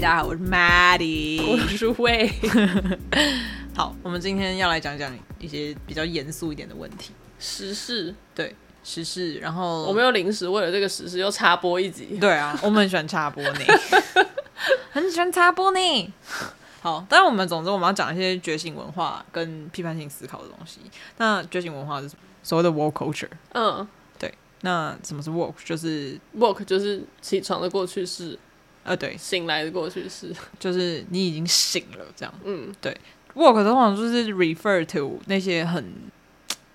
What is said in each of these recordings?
嗨，大家好，我是 Maddie，我是魏。好，我们今天要来讲讲一些比较严肃一点的问题，时事，对时事。然后我们又临时为了这个时事又插播一集。对啊，我们很喜欢插播你，很喜欢插播你。好，但是我们总之我们要讲一些觉醒文化跟批判性思考的东西。那觉醒文化是什么？所谓的 woke culture。嗯，对。那什么是 woke？就是 woke 就是起床的过去式。呃，对，醒来的过去式，就是你已经醒了，这样。嗯，对。woke 通常就是 refer to 那些很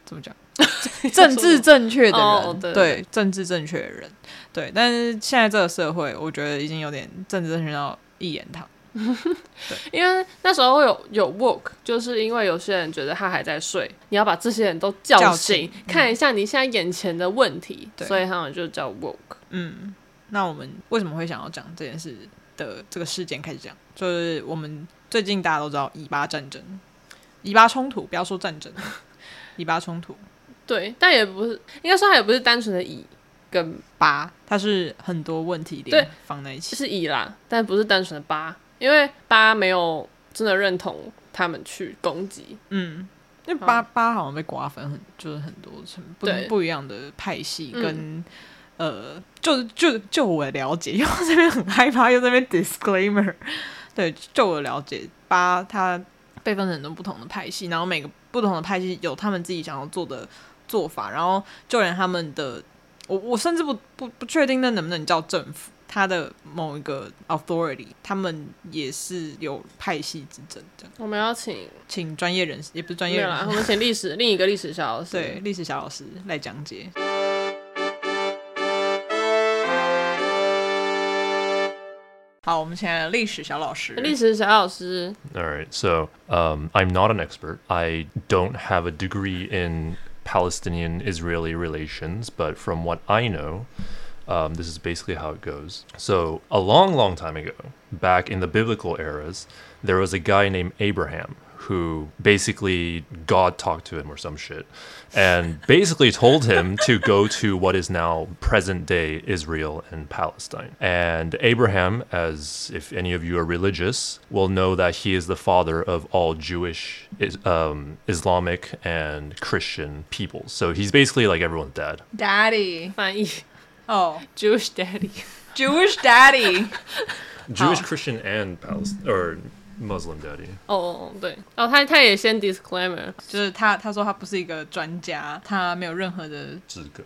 怎么讲，政治正确的人，哦、对，政治正确的人，对。但是现在这个社会，我觉得已经有点政治正确到一言堂。对，因为那时候有有 woke，就是因为有些人觉得他还在睡，你要把这些人都叫醒，叫醒看一下你现在眼前的问题，嗯、所以他们就叫 woke。嗯。那我们为什么会想要讲这件事的这个事件开始讲？就是我们最近大家都知道以巴战争、以巴冲突，不要说战争，以巴冲突。对，但也不是，应该说它也不是单纯的以跟巴，它是很多问题点放在一起，是以啦，但不是单纯的巴，因为巴没有真的认同他们去攻击，嗯，因为巴巴好像被瓜分很，就是很多层不不一样的派系跟。嗯呃，就就就我了解，因为这边很害怕，又这边 disclaimer。对，就我了解，八它被分成很多不同的派系，然后每个不同的派系有他们自己想要做的做法，然后就连他们的，我我甚至不不不确定那能不能叫政府，他的某一个 authority，他们也是有派系之争的。我们要请请专业人士，也不是专业人士，我们请历史另一个历史小老师，对，历史小老师来讲解。好，我们请来历史小老师。历史小老师。All right, so um, I'm not an expert. I don't have a degree in Palestinian-Israeli relations, but from what I know, um, this is basically how it goes. So a long, long time ago, back in the biblical eras, there was a guy named Abraham who basically God talked to him or some shit and basically told him to go to what is now present day Israel and Palestine. And Abraham, as if any of you are religious, will know that he is the father of all Jewish, um, Islamic, and Christian peoples. So he's basically like everyone's dad. Daddy. Oh, Jewish daddy. Jewish daddy. Jewish, oh. Christian, and Palestine, or Muslim Daddy。哦，对，哦，他他也先 disclaimer，就是他他说他不是一个专家，他没有任何的资格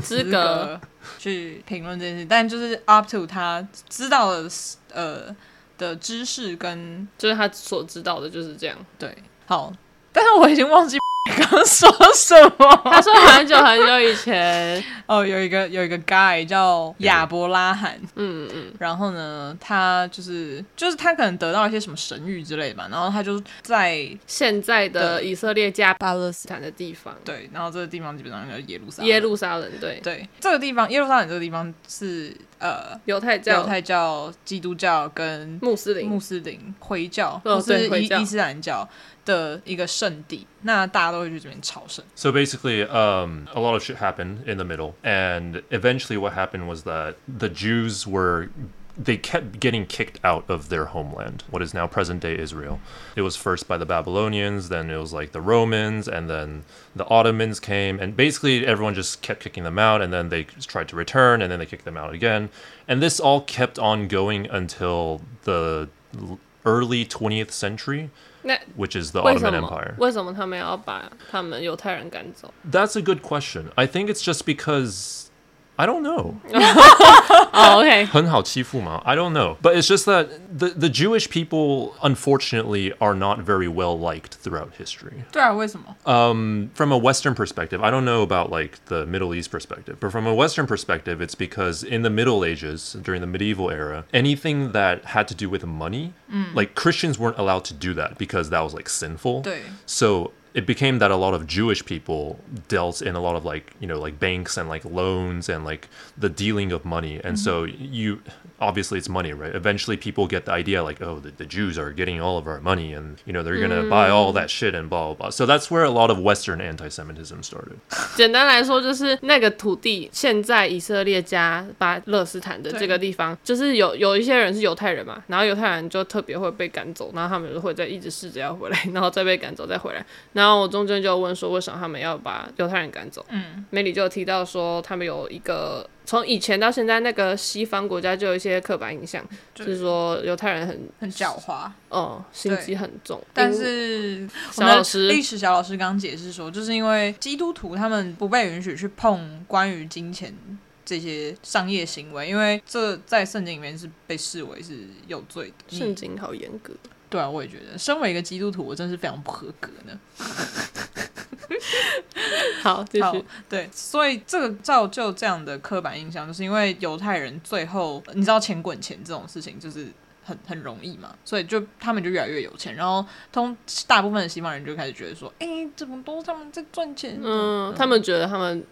资格去评论这件事，但就是 up to 他知道的呃的知识跟就是他所知道的就是这样。对，好，但是我已经忘记。刚刚说什么？他说很久很久以前，哦，有一个有一个 guy 叫亚伯拉罕，嗯嗯，然后呢，他就是就是他可能得到一些什么神谕之类的吧，然后他就在现在的以色列加巴勒斯坦的地方，对，然后这个地方基本上叫耶路撒耶路撒冷，对。对，这个地方耶路撒冷这个地方是 呃犹太教、犹太教、基督教跟穆斯林、穆斯林、回教或是伊伊斯兰教。的一个圣地，那大家都会去这边朝圣。So basically, um, a lot of shit happened in the middle, and eventually, what happened was that the Jews were they kept getting kicked out of their homeland, what is now present day Israel. It was first by the Babylonians, then it was like the Romans, and then the Ottomans came, and basically everyone just kept kicking them out, and then they tried to return, and then they kicked them out again. And this all kept on going until the early 20th century, which is the Ottoman Empire. That's a good question. I think it's just because I don't know. oh, okay. 很好欺负吗? I don't know. But it's just that the, the Jewish people, unfortunately, are not very well liked throughout history. 对啊，为什么? Um, from a Western perspective, I don't know about like the Middle East perspective, but from a Western perspective, it's because in the Middle Ages, during the medieval era, anything that had to do with money, mm. like Christians weren't allowed to do that because that was like sinful. 对. So it became that a lot of Jewish people dealt in a lot of like you know like banks and like loans and like the dealing of money and mm-hmm. so you obviously it's money, right? Eventually people get the idea like, oh, the, the Jews are getting all of our money and, you know, they're going to buy all that shit and blah, blah, blah. So that's where a lot of Western anti-Semitism started. 简单来说，就是那个土地，现在以色列加巴勒斯坦的这个地方，就是有有一些人是犹太人嘛，然后犹太人就特别会被赶走，然后他们就会在一直试着要回来，然后再被赶走，再回来。然后我中间就问说，为什么他们要把犹太人赶走？嗯，梅里就提到说，他们有一个。 从以前到现在，那个西方国家就有一些刻板印象，就是说犹太人很很狡猾，哦，心机很重。但是小老师历史小老师刚解释说，就是因为基督徒他们不被允许去碰关于金钱这些商业行为，因为这在圣经里面是被视为是有罪的。圣经好严格。对啊，我也觉得，身为一个基督徒，我真是非常不合格呢。好，继续。对，所以这个造就这样的刻板印象，就是因为犹太人最后，你知道钱滚钱这种事情就是很很容易嘛，所以就他们就越来越有钱，然后通大部分的西方人就开始觉得说，哎，怎么都是他们在赚钱？嗯，他们觉得他们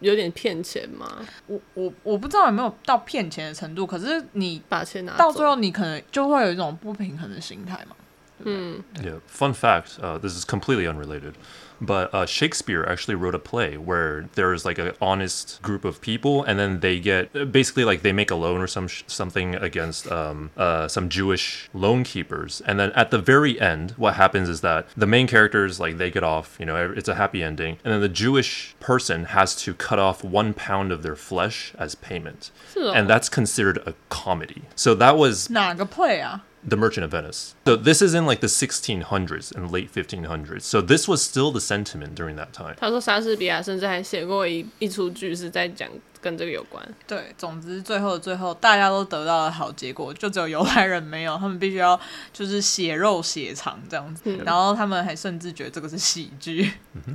有点骗钱嘛？我我我不知道有没有到骗钱的程度，可是你把钱拿到最后，你可能就会有一种不平衡的心态嘛。嗯，Yeah. Fun fact. Uh, this is completely unrelated. But uh, Shakespeare actually wrote a play where there's like an honest group of people, and then they get basically like they make a loan or some something against um, uh, some Jewish loan keepers, and then at the very end, what happens is that the main characters like they get off, you know, it's a happy ending, and then the Jewish person has to cut off one pound of their flesh as payment, and that's considered a comedy. So that was 哪个 play 啊 ？the Merchant of Venice. So this is in like the 1600s and late 1500s. So this was still the sentiment during that time. 他说莎士比亚甚至还写过一一出剧是在讲 跟这个有关。对，总之最后最后大家都得到了好结果，就只有犹太人没有，他们必须要就是血肉血偿这样子，嗯、然后他们还甚至觉得这个是喜剧。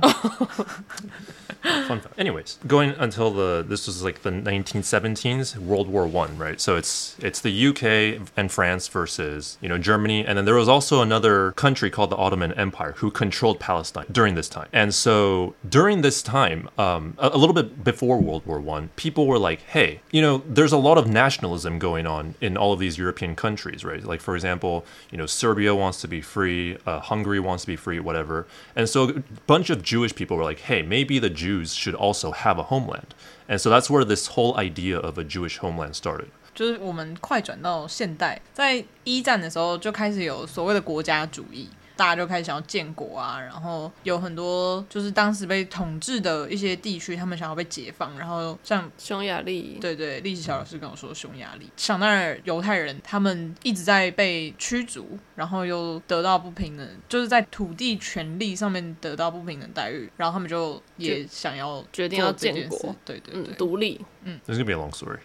Fun fact. Anyways, going until the this was like the 1917s, World War One, right? So it's it's the UK and France versus you know Germany, and then there was also another country called the Ottoman Empire who controlled Palestine during this time. And so during this time, um, a, a little bit before World War One, people were like, "Hey, you know, there's a lot of nationalism going on in all of these European countries, right? Like for example, you know, Serbia wants to be free, uh, Hungary wants to be free, whatever." And so a bunch of Jewish people were like, "Hey, maybe the Jews." Jews should also have a homeland. And so that's where this whole idea of a Jewish homeland started. 就是我们快转到现代，在一战的时候就开始有所谓的国家主义。 大家就开始想要建国啊，然后有很多就是当时被统治的一些地区，他们想要被解放，然后像匈牙利，对对，历史小老师跟我说匈牙利，想当然犹太人他们一直在被驱逐，然后又得到不平等，就是在土地权利上面得到不平等待遇，然后他们就也想要决定要建国，对对对，嗯，独立，嗯。This is gonna be a long story.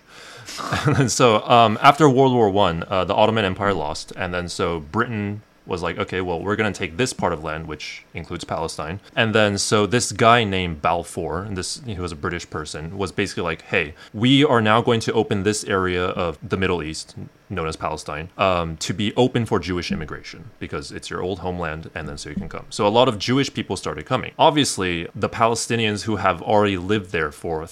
and so, um, after World War One, uh, the Ottoman Empire lost, and then so Britain. Was like, okay, well, we're going to take this part of land, which includes Palestine. And then, so this guy named Balfour, this he was a British person, was basically like, hey, we are now going to open this area of the Middle East, known as Palestine, um, to be open for Jewish immigration because it's your old homeland, and then so you can come. So a lot of Jewish people started coming. Obviously, the Palestinians who have already lived there for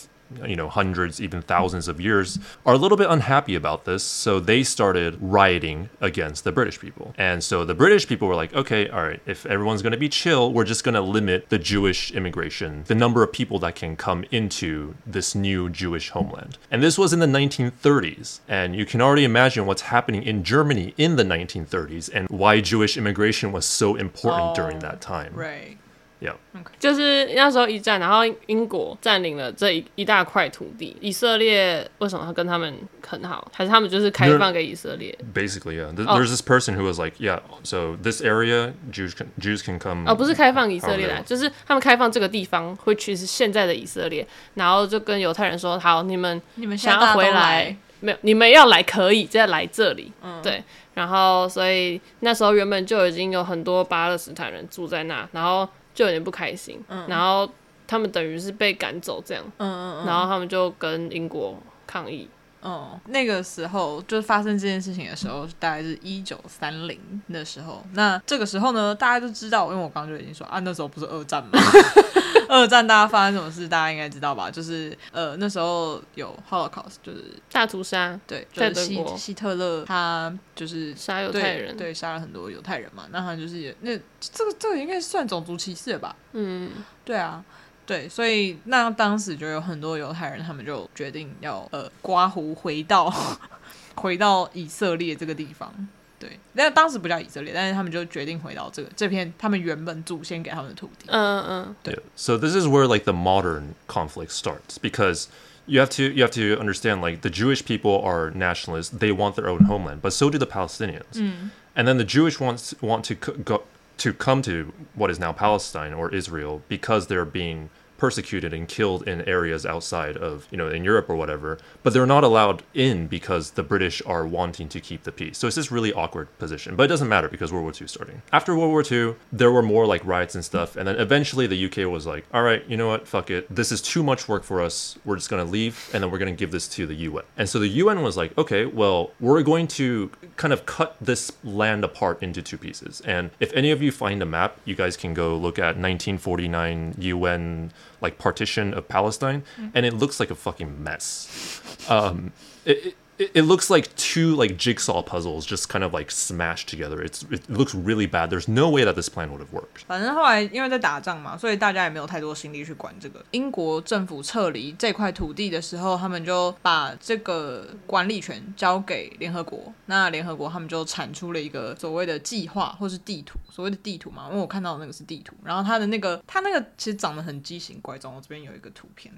you know, hundreds, even thousands of years, are a little bit unhappy about this. So they started rioting against the British people. And so the British people were like, okay, all right, if everyone's going to be chill, we're just going to limit the Jewish immigration, the number of people that can come into this new Jewish homeland. And this was in the 1930s. And you can already imagine what's happening in Germany in the 1930s and why Jewish immigration was so important oh, during that time. Right. Yeah. Okay. 就是那时候一战，然后英国占领了这一一大块土地。以色列为什么要跟他们很好？还是他们就是开放给以色列？Basically, yeah. There's this person who was like, yeah, so this area Jews can Jews can come. 哦，不是开放以色列来，就是他们开放这个地方，会去是现在的以色列，然后就跟犹太人说，好，你们你们想要回来，没有，你们要来可以再来这里。嗯，对。然后所以那时候原本就已经有很多巴勒斯坦人住在那，然后。就有点不开心，嗯、然后他们等于是被赶走这样，嗯嗯嗯，然后他们就跟英国抗议。哦，那个时候就是发生这件事情的时候，大概是一九三零的时候。那这个时候呢，大家都知道，因为我刚刚就已经说啊，那时候不是二战吗？二战大家发生什么事，大家应该知道吧？就是呃，那时候有 Holocaust，就是大屠杀，对，就是希希特勒他就是杀犹太人，对，杀了很多犹太人嘛。那他就是也那这个这个应该算种族歧视吧？嗯，对啊，对，所以那当时就有很多犹太人，他们就决定要呃刮胡回到 回到以色列这个地方。对，那当时不叫以色列，但是他们就决定回到这个这片他们原本祖先给他们的土地。嗯嗯，对。Yeah. So this is where like the modern conflict starts because you have to you have to understand like the Jewish people are nationalists, they want their own homeland, but so do the Palestinians. Mm. And then the Jewish wants want to go to come to what is now Palestine or Israel because they're being persecuted and killed in areas outside of, you know, in Europe or whatever, but they're not allowed in because the British are wanting to keep the peace. So it's this really awkward position, but it doesn't matter because World War II is starting. After World War II, there were more like riots and stuff, and then eventually the UK was like, all right, you know what, fuck it. This is too much work for us. We're just gonna leave, and then we're gonna give this to the UN. And so the UN was like, okay, well, we're going to kind of cut this land apart into two pieces. And if any of you find a map, you guys can go look at 1949 UN like partition of Palestine, mm-hmm. and it looks like a fucking mess. Um, it, it, it looks like two like jigsaw puzzles just kind of like smashed together. It's it looks really bad. There's no way that this plan would have worked. 反正后来因为在打仗嘛，所以大家也没有太多心力去管这个。英国政府撤离这块土地的时候，他们就把这个管理权交给联合国。那联合国他们就产出了一个所谓的计划或是地图，所谓的地图嘛，因为我看到的那个是地图。然后它的那个它那个其实长得很畸形怪状。我这边有一个图片，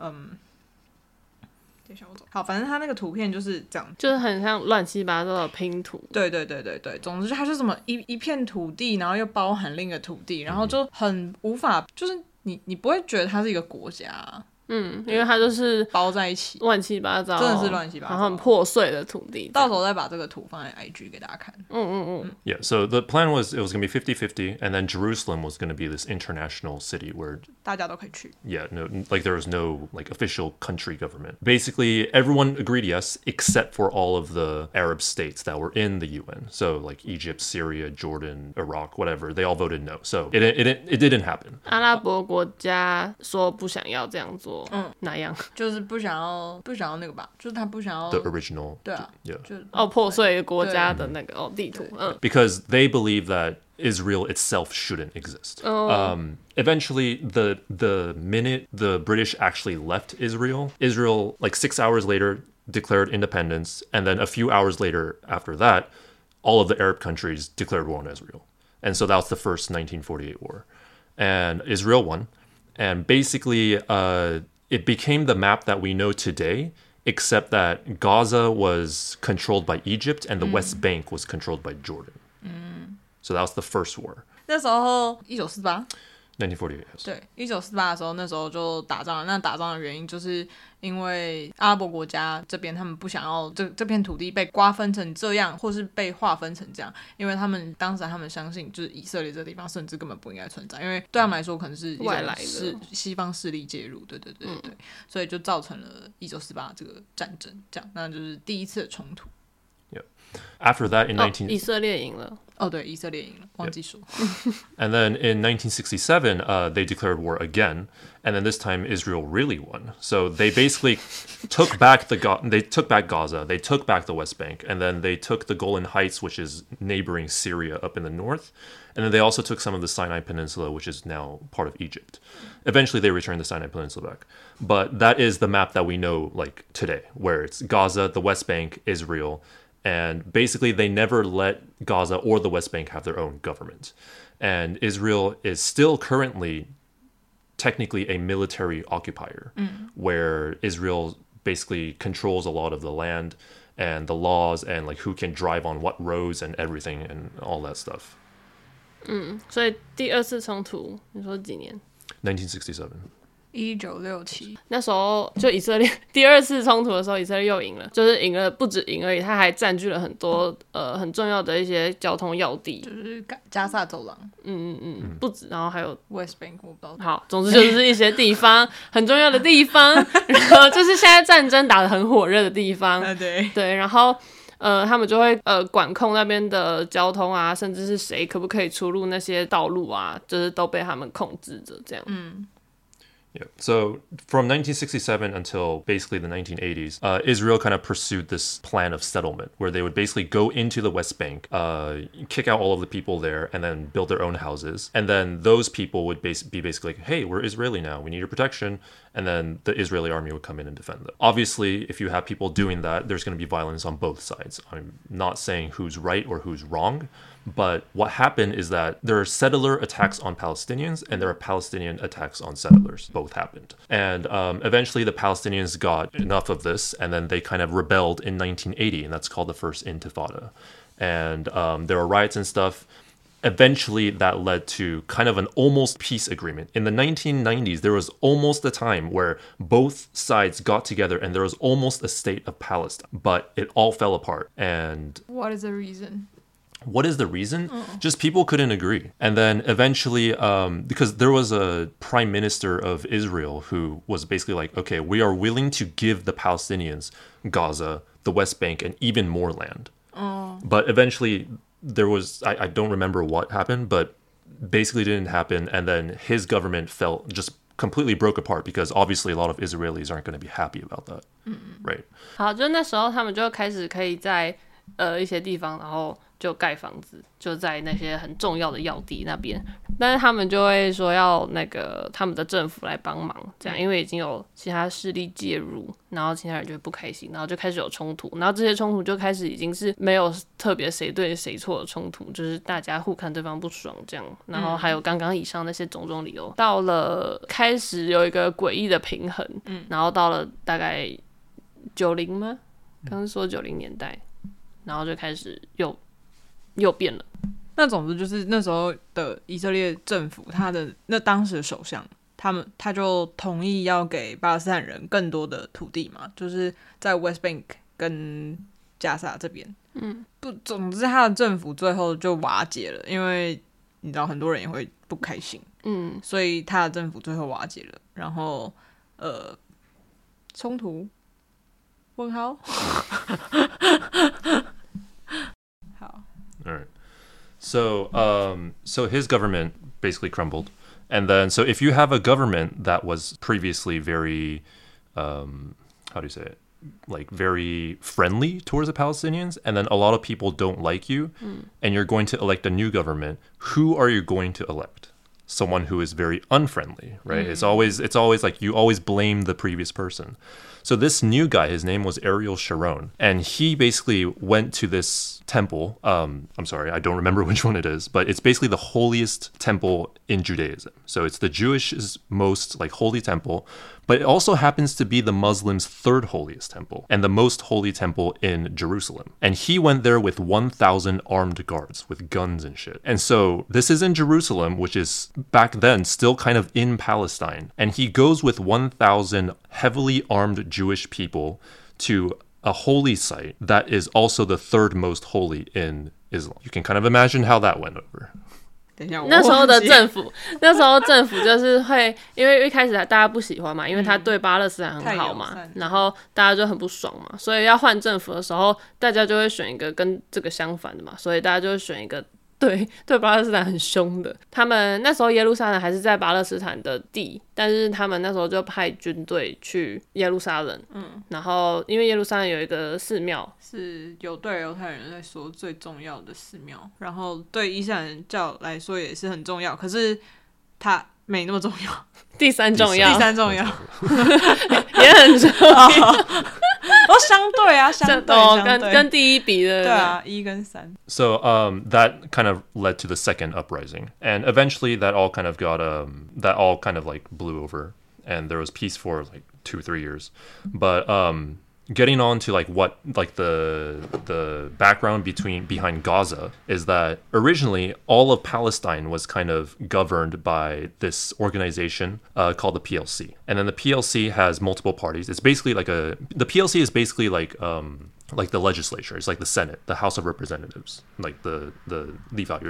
嗯。好，反正他那个图片就是这样，就是很像乱七八糟的拼图。对对对对对，总之它是什么一一片土地，然后又包含另一个土地，然后就很无法，就是你你不会觉得它是一个国家啊。嗯，因为它就是包在一起，乱七八糟，真的是乱七八糟，然后很破碎的土地。到时候再把这个图放在 IG 给大家看。嗯嗯嗯。Yeah, so the plan was it was going to be 50-50 and then Jerusalem was going to be this international city where 大家都可以去。Yeah, no like there was no like official country government. Basically, everyone agreed yes except for all of the Arab states that were in the UN. So like Egypt, Syria, Jordan, Iraq, whatever, they all voted no. So it it it, it didn't happen. 阿拉伯国家说不想要这样做。 嗯，哪样？就是不想要，不想要那个吧，就是他不想要 the original，对啊，yeah，就哦破碎国家的那个哦地图，嗯，because they believe that Israel itself shouldn't exist. Oh. Um, eventually, the the minute the British actually left Israel, Israel like six hours later declared independence, and then a few hours later after that, all of the Arab countries declared war on Israel, and so that was the first 1948 war, and Israel won and basically uh, it became the map that we know today except that gaza was controlled by egypt and the mm. west bank was controlled by jordan mm. so that was the first war 那时候一九四八 1948对，一九四八的时候，那时候就打仗了。那打仗的原因就是因为阿拉伯国家这边他们不想要这这片土地被瓜分成这样，或是被划分成这样，因为他们当时他们相信，就是以色列这个地方甚至根本不应该存在，因为对他们来说可能是外来是西方势力介入，对对对对对，嗯、所以就造成了一九四八这个战争，这样，那就是第一次的冲突。Yeah. After that, in 19... 以色列赢了。哦，对，以色列赢了，忘记说。And then in 1967, uh, they declared war again, and then this time Israel really won. So they basically took back the Ga- they took back Gaza, they took back the West Bank, and then they took the Golan Heights, which is neighboring Syria up in the north, and then they also took some of the Sinai Peninsula, which is now part of Egypt. Eventually, they returned the Sinai Peninsula back, but that is the map that we know like today, where it's Gaza, the West Bank, Israel and basically they never let Gaza or the West Bank have their own government. And Israel is still currently technically a military occupier, mm. where Israel basically controls a lot of the land and the laws and like who can drive on what roads and everything and all that stuff. 嗯，所以第二次冲突，你说几年？1967。 一九六七，那时候就以色列第二次冲突的时候，以色列又赢了，就是赢了不止赢而已，他还占据了很多呃很重要的一些交通要地，就是加萨走廊，嗯嗯嗯，不止，然后还有 West Bank，我不知道。好，总之就是一些地方很重要的地方，然后就是现在战争打得很火热的地方，对对，然后。呃，他们就会呃管控那边的交通啊，甚至是谁可不可以出入那些道路啊，就是都被他们控制着这样。嗯。Yeah. So from 1967 until basically the 1980s, uh, Israel kind of pursued this plan of settlement where they would basically go into the West Bank, uh, kick out all of the people there, and then build their own houses. And then those people would bas- be basically like, hey, we're Israeli now. We need your protection. And then the Israeli army would come in and defend them. Obviously, if you have people doing that, there's going to be violence on both sides. I'm not saying who's right or who's wrong. But what happened is that there are settler attacks on Palestinians and there are Palestinian attacks on settlers. Both happened. And um, eventually the Palestinians got enough of this and then they kind of rebelled in 1980, and that's called the First Intifada. And um, there were riots and stuff. Eventually, that led to kind of an almost peace agreement. In the 1990s, there was almost a time where both sides got together and there was almost a state of Palestine, but it all fell apart. And what is the reason? what is the reason? Oh. Just people couldn't agree. And then eventually, um, because there was a prime minister of Israel who was basically like, okay, we are willing to give the Palestinians Gaza, the West Bank, and even more land. Oh. But eventually, there was, I, I don't remember what happened, but basically didn't happen. And then his government fell, just completely broke apart because obviously a lot of Israelis aren't going to be happy about that. Mm. Right. 好，就那时候他们就开始可以在 呃一些地方，然后。就盖房子，就在那些很重要的要地那边，但是他们就会说要那个他们的政府来帮忙，这样，因为已经有其他势力介入，然后其他人就会不开心，然后就开始有冲突，然后这些冲突就开始已经是没有特别谁对谁错的冲突，就是大家互看对方不爽这样，然后还有刚刚以上那些种种理由，到了开始有一个诡异的平衡，嗯，然后到了大概九零吗？刚刚说九零年代，然后就开始又。又变了。那总之就是那时候的以色列政府，他的那当时的首相，他们他就同意要给巴勒斯坦人更多的土地嘛，就是在 West Bank 跟加沙这边。嗯，不，总之他的政府最后就瓦解了，因为你知道很多人也会不开心。嗯，所以他的政府最后瓦解了，然后呃，冲突？问号 ？All right. So, um, so his government basically crumbled, and then so if you have a government that was previously very, um, how do you say it, like very friendly towards the Palestinians, and then a lot of people don't like you, mm. and you're going to elect a new government, who are you going to elect? Someone who is very unfriendly, right? Mm. It's always it's always like you always blame the previous person. So this new guy, his name was Ariel Sharon, and he basically went to this temple. Um, I'm sorry, I don't remember which one it is, but it's basically the holiest temple in Judaism. So it's the Jewish most like holy temple, but it also happens to be the Muslims' third holiest temple and the most holy temple in Jerusalem. And he went there with 1,000 armed guards with guns and shit. And so this is in Jerusalem, which is back then still kind of in Palestine. And he goes with 1,000 heavily armed Jewish people to a holy site that is also the third most holy in Islam. You can kind of imagine how that went over. 那时候的政府，那时候政府就是会，因为一开始大家不喜欢嘛，因为他对巴勒斯坦很好嘛，嗯、然后大家就很不爽嘛，所以要换政府的时候，大家就会选一个跟这个相反的嘛，所以大家就会选一个。对，对巴勒斯坦很凶的。他们那时候耶路撒冷还是在巴勒斯坦的地，但是他们那时候就派军队去耶路撒冷。嗯，然后因为耶路撒冷有一个寺庙，是有对犹太人来说最重要的寺庙，然后对伊斯兰教来说也是很重要，可是它没那么重要。第三重要，第三重要，也很重要。哦，相对啊，相对，哦，跟跟第一比的，对啊，一跟三。So um, that kind of led to the second uprising, and eventually that all kind of got um, that all kind of like blew over, and there was peace for like two, three years, but um getting on to like what like the the background between behind Gaza is that originally all of Palestine was kind of governed by this organization uh, called the PLC, and then the PLC has multiple parties. It's basically like a the PLC is basically like um like the legislature. It's like the Senate, the House of Representatives, like the the Leaf Out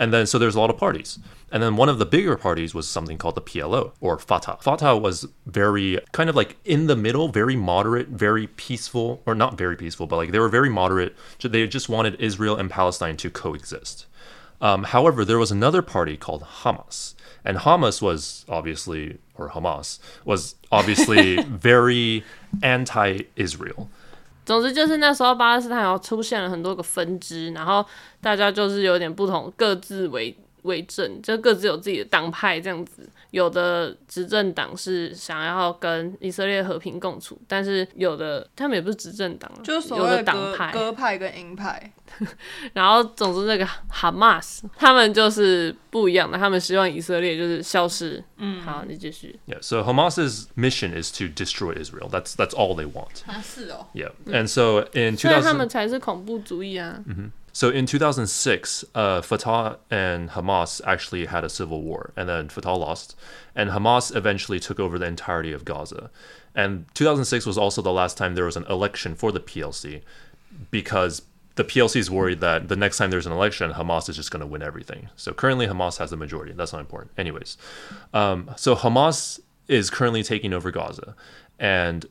and then, so there's a lot of parties. And then one of the bigger parties was something called the PLO or Fatah. Fatah was very kind of like in the middle, very moderate, very peaceful, or not very peaceful, but like they were very moderate. They just wanted Israel and Palestine to coexist. Um, however, there was another party called Hamas. And Hamas was obviously, or Hamas was obviously very anti Israel. 总之就是那时候巴勒斯坦又出现了很多个分支，然后大家就是有点不同，各自为为政，就各自有自己的党派这样子。有的执政党是想要跟以色列和平共处，但是有的他们也不是执政党，就是所谓有的党派，鸽派跟鹰派。然后总之那个哈马斯他们就是不一样的，他们希望以色列就是消失。嗯，好，你继续。Yeah, so Hamas's mission is to destroy Israel. That's that's all they want. 啊，是哦。Yeah, and so in 所以他们才是恐怖主义啊。Mm -hmm. So in 2006, uh, Fatah and Hamas actually had a civil war, and then Fatah lost, and Hamas eventually took over the entirety of Gaza. And 2006 was also the last time there was an election for the PLC, because the PLC is worried that the next time there's an election, Hamas is just going to win everything. So currently, Hamas has the majority. That's not important. Anyways, um, so Hamas is currently taking over Gaza, and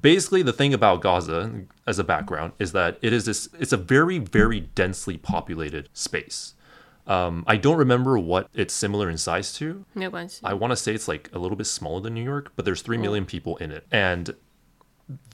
basically the thing about Gaza as a background is that it is this it's a very very densely populated space. Um, I don't remember what it's similar in size to. I want to say it's like a little bit smaller than New York, but there's 3 million people in it and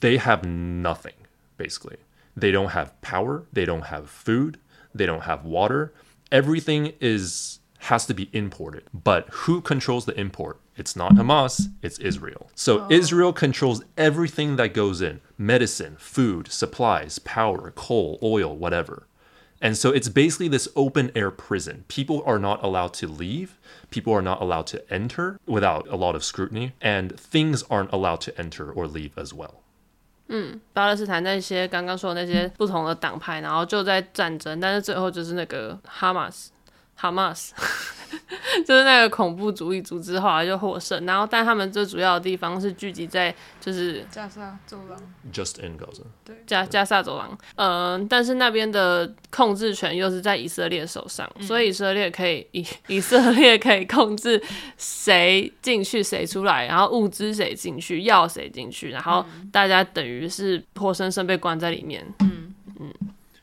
they have nothing basically. They don't have power, they don't have food, they don't have water. Everything is has to be imported. But who controls the import? It's not Hamas, it's Israel. So oh. Israel controls everything that goes in medicine, food, supplies, power, coal, oil, whatever. And so it's basically this open air prison. People are not allowed to leave. People are not allowed to enter without a lot of scrutiny. And things aren't allowed to enter or leave as well. 嗯，巴勒斯坦那些刚刚说的那些不同的党派，然后就在战争，但是最后就是那个哈马斯。 哈马斯就是那个恐怖主义组织，后来就获胜。然后，但他们最主要的地方是聚集在就是加沙走廊，Just in Gaza。对，加加沙走廊。嗯，但是那边的控制权又是在以色列手上，嗯、所以以色列可以以以色列可以控制谁进去谁出来，然后物资谁进去，要谁进去，然后大家等于是活生生被关在里面。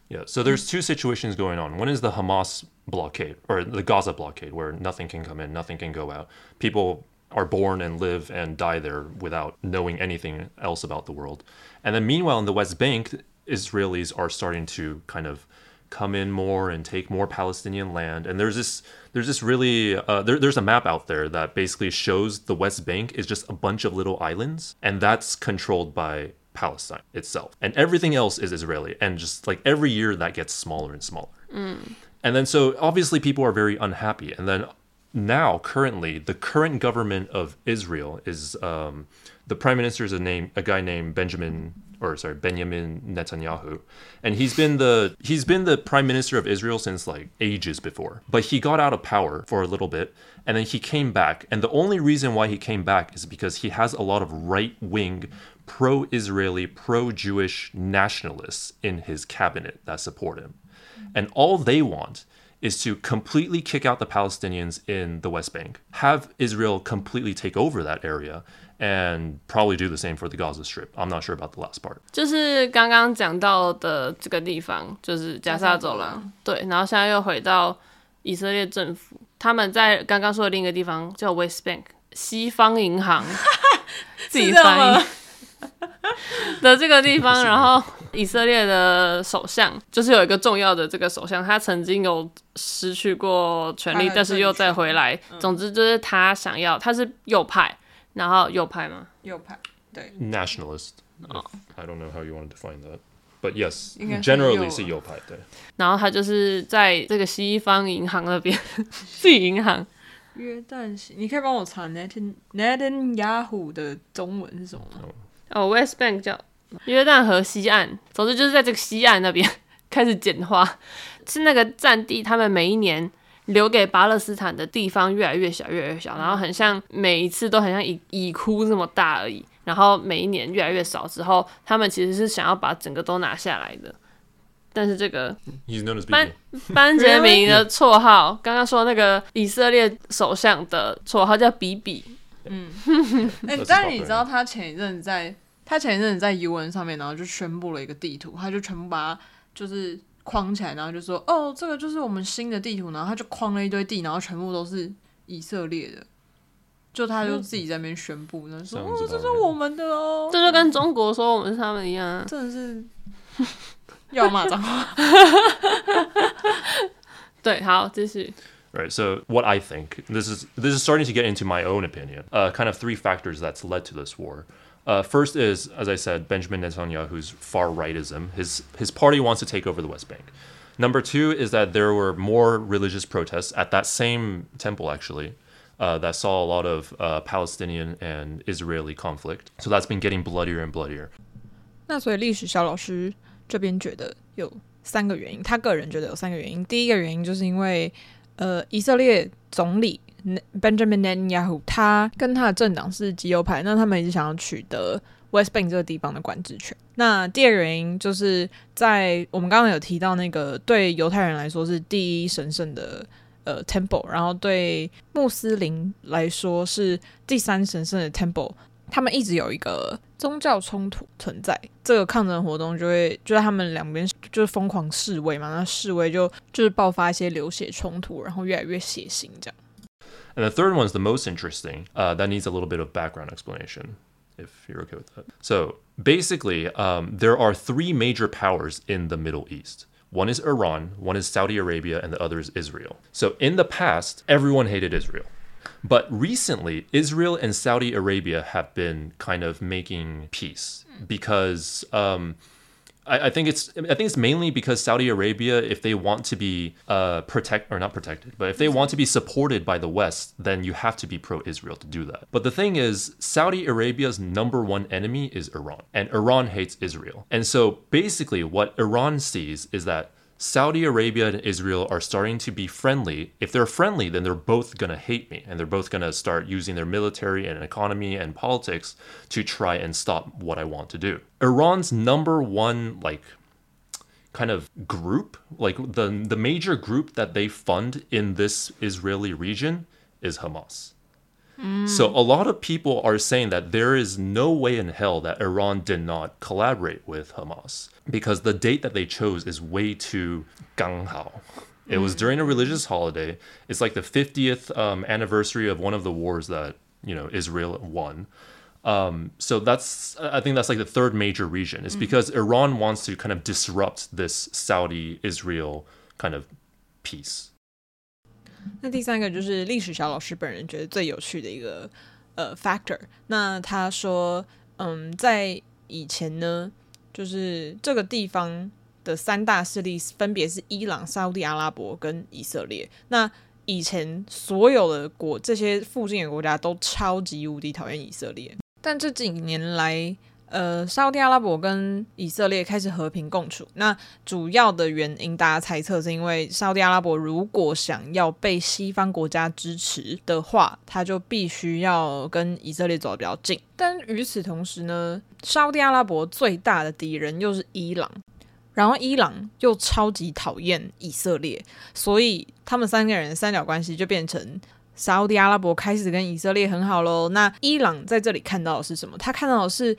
Yeah, so there's two situations going on. One is the Hamas blockade or the Gaza blockade where nothing can come in, nothing can go out. People are born and live and die there without knowing anything else about the world. And then meanwhile in the West Bank, Israelis are starting to kind of come in more and take more Palestinian land. And there's this there's this really uh, there, there's a map out there that basically shows the West Bank is just a bunch of little islands, and that's controlled by Palestine itself, and everything else is Israeli. And just like every year, that gets smaller and smaller. Mm. And then so obviously people are very unhappy. And then now, currently, the current government of Israel is um, the prime minister is a name a guy named Benjamin or sorry Benjamin Netanyahu, and he's been the he's been the prime minister of Israel since like ages before. But he got out of power for a little bit, and then he came back. And the only reason why he came back is because he has a lot of right wing, pro Israeli, pro Jewish nationalists in his cabinet that support him. And all they want is to completely kick out the Palestinians in the West Bank, have Israel completely take over that area, and probably do the same for the Gaza Strip. I'm not sure about the last part. 就是刚刚讲到的这个地方，就是加沙走廊。对，然后现在又回到以色列政府，他们在刚刚说的另一个地方叫 West Bank 西方银行，自己翻译 的这个地方，然后以色列的首相就是有一个重要的这个首相，他曾经有失去过权力，但是又再回来。总之就是他想要，他是右派。然后右派吗？右派，对。Nationalist. Oh. I don't know how you want to define that, but yes, generally 是右派，对。然后他就是在这个西方银行那边，自己银行。约旦西，你可以帮我查 Netan Netanyahu 的中文是什么吗？哦、oh,，West Bank 叫约旦河西岸，总之就是在这个西岸那边 开始简化，是那个占地，他们每一年。留给巴勒斯坦的地方越来越小，越来越小，然后很像每一次都很像已已哭这么大而已，然后每一年越来越少之后，他们其实是想要把整个都拿下来的，但是这个班班杰明的绰号，刚刚说那个以色列首相的绰号叫比比。嗯，哎、欸，但是你知道他前一阵在，他前一阵在 UN 上面，然后就宣布了一个地图，他就全部把它就是框起来，然后就说，哦，这个就是我们新的地图，然后他就框了一堆地，然后全部都是以色列的，就他就自己在那边宣布，然后说，哦，这是我们的哦，这就跟中国说我们是他们一样，真的是要骂脏话。对，好，继续。Right. So what I think this is this is starting to get into my own opinion. Uh, kind of three factors that's led to this war. Uh, first is, as I said, Benjamin Netanyahu's far rightism. His his party wants to take over the West Bank. Number two is that there were more religious protests at that same temple, actually, uh, that saw a lot of uh, Palestinian and Israeli conflict. So that's been getting bloodier and bloodier. 那所以历史小老师这边觉得有三个原因，他个人觉得有三个原因。第一个原因就是因为 呃，以色列总理 Benjamin Netanyahu，他跟他的政党是极右派，那他们一直想要取得 West Bank 这个地方的管制权。那第二个原因就是在我们刚刚有提到那个对犹太人来说是第一神圣的呃 Temple，然后对穆斯林来说是第三神圣的 Temple。他们一直有一个宗教冲突存在，这个抗争活动就会就在他们两边就是疯狂示威嘛，那示威就就是爆发一些流血冲突，然后越来越血腥这样。And the third one is the most interesting. Uh, that needs a little bit of background explanation, if you're okay with that. So basically, um, there are three major powers in the Middle East. One is Iran, one is Saudi Arabia, and the other is Israel. So in the past, everyone hated Israel. But recently, Israel and Saudi Arabia have been kind of making peace because um, I, I, think it's I think it's mainly because Saudi Arabia, if they want to be uh, protect or not protected, but if they want to be supported by the West, then you have to be pro-Israel to do that. But the thing is, Saudi Arabia's number one enemy is Iran, and Iran hates Israel. And so basically, what Iran sees is that Saudi Arabia and Israel are starting to be friendly. If they're friendly, then they're both going to hate me and they're both going to start using their military and economy and politics to try and stop what I want to do. Iran's number one like kind of group, like the the major group that they fund in this Israeli region is Hamas. So a lot of people are saying that there is no way in hell that Iran did not collaborate with Hamas because the date that they chose is way too ganghao. It was during a religious holiday. It's like the 50th um, anniversary of one of the wars that you know Israel won. Um, so that's I think that's like the third major region. It's because Iran wants to kind of disrupt this Saudi Israel kind of peace. 那第三个就是历史小老师本人觉得最有趣的一个呃 factor。那他说，嗯，在以前呢，就是这个地方的三大势力分别是伊朗、沙乌地阿拉伯跟以色列。那以前所有的国这些附近的国家都超级无敌讨厌以色列，但这几年来。呃，沙乌地阿拉伯跟以色列开始和平共处。那主要的原因，大家猜测是因为沙乌地阿拉伯如果想要被西方国家支持的话，他就必须要跟以色列走得比较近。但与此同时呢，沙乌地阿拉伯最大的敌人又是伊朗，然后伊朗又超级讨厌以色列，所以他们三个人三角关系就变成沙乌地阿拉伯开始跟以色列很好喽。那伊朗在这里看到的是什么？他看到的是。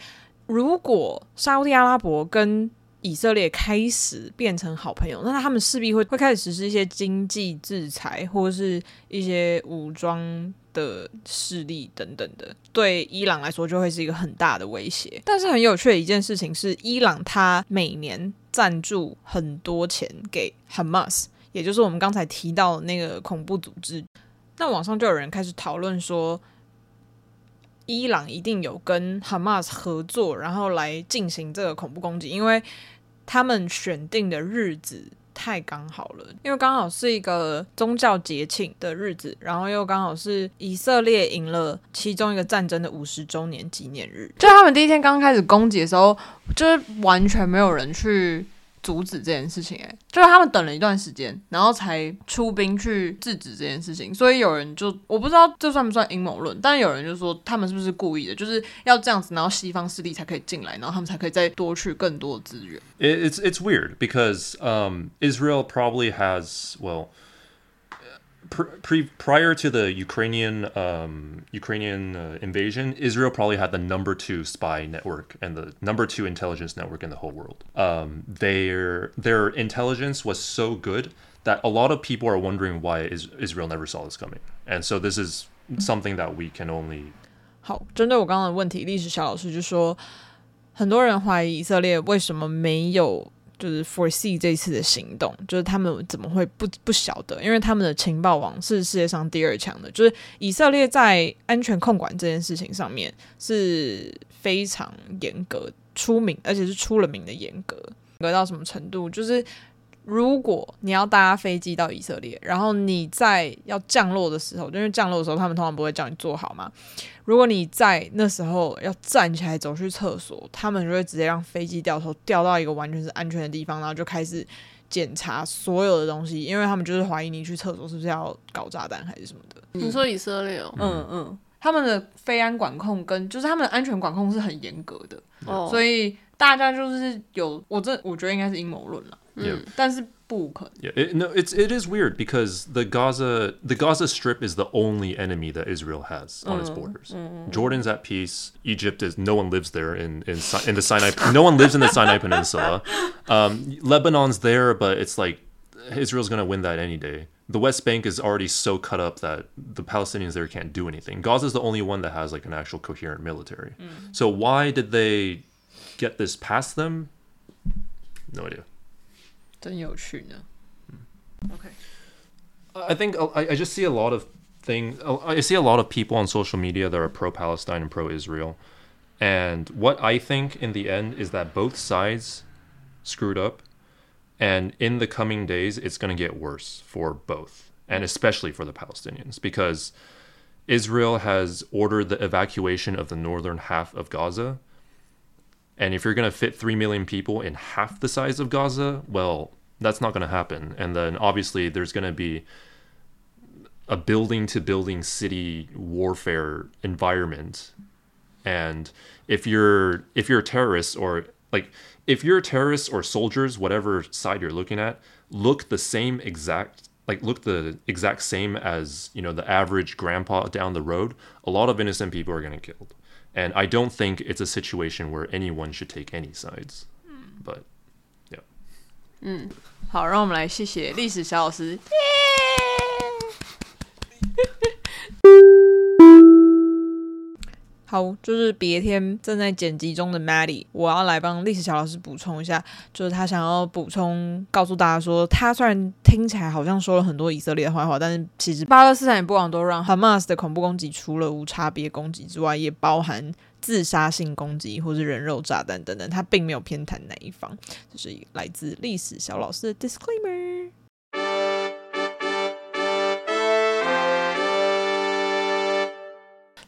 如果沙乌地阿拉伯跟以色列开始变成好朋友，那他们势必会会开始实施一些经济制裁，或者是一些武装的势力等等的，对伊朗来说就会是一个很大的威胁。但是很有趣的一件事情是，伊朗它每年赞助很多钱给 Hamas，也就是我们刚才提到的那个恐怖组织。那网上就有人开始讨论说，伊朗一定有跟 Hamas 合作，然后来进行这个恐怖攻击，因为他们选定的日子太刚好了，因为刚好是一个宗教节庆的日子，然后又刚好是以色列赢了其中一个战争的五十周年纪念日。就他们第一天刚开始攻击的时候，就是完全没有人去。阻止这件事情，哎，就是他们等了一段时间，然后才出兵去制止这件事情。所以有人就我不知道这算不算阴谋论，但有人就说他们是不是故意的，就是要这样子，然后西方势力才可以进来，然后他们才可以再多去更多的资源。It's it's weird because um Israel probably has well. Pre, prior to the Ukrainian um, Ukrainian uh, invasion, Israel probably had the number two spy network and the number two intelligence network in the whole world. Um, their their intelligence was so good that a lot of people are wondering why is, Israel never saw this coming. And so this is something that we can only. 好，针对我刚刚的问题，历史小老师就说，很多人怀疑以色列为什么没有。 就是 foresee 这一次的行动，就是他们怎么会不不晓得？因为他们的情报网是世界上第二强的，就是以色列在安全控管这件事情上面是非常严格出名，而且是出了名的严格，严格到什么程度？就是。如果你要搭飞机到以色列，然后你在要降落的时候，因为降落的时候他们通常不会叫你坐好嘛。如果你在那时候要站起来走去厕所，他们就会直接让飞机掉头掉到一个完全是安全的地方，然后就开始检查所有的东西，因为他们就是怀疑你去厕所是不是要搞炸弹还是什么的。你说以色列哦？嗯嗯，他们的飞安管控跟就是他们的安全管控是很严格的，哦，所以大家就是有我这我觉得应该是阴谋论了。嗯，但是不可能。Yeah, it, no, it's it is weird because the Gaza the Gaza Strip is the only enemy that Israel has on its borders. Jordan's at peace. Egypt is no one lives there in in in the Sinai. no one lives in the Sinai Peninsula. Um, Lebanon's there, but it's like Israel's gonna win that any day. The West Bank is already so cut up that the Palestinians there can't do anything. Gaza's the only one that has like an actual coherent military. So why did they get this past them? No idea. 真有趣呢。Okay. I think I, I just see a lot of things. I see a lot of people on social media that are pro Palestine and pro Israel. And what I think in the end is that both sides screwed up. And in the coming days, it's going to get worse for both, and especially for the Palestinians, because Israel has ordered the evacuation of the northern half of Gaza and if you're going to fit 3 million people in half the size of Gaza, well, that's not going to happen. And then obviously there's going to be a building to building city warfare environment. And if you're if you're a terrorist or like if you're terrorists or soldiers, whatever side you're looking at, look the same exact like look the exact same as, you know, the average grandpa down the road, a lot of innocent people are going to get killed. And I don't think it's a situation where anyone should take any sides. But, yeah. 嗯，好，让我们来谢谢历史小老师。 好，就是别天正在剪辑中的 Maddie，我要来帮历史小老师补充一下，就是他想要补充告诉大家说，他虽然听起来好像说了很多以色列的坏话，但是其实巴勒斯坦也不枉都让 Hamas 的恐怖攻击，除了无差别攻击之外，也包含自杀性攻击或是人肉炸弹等等，他并没有偏袒哪一方，这是来自历史小老师的 Disclaimer。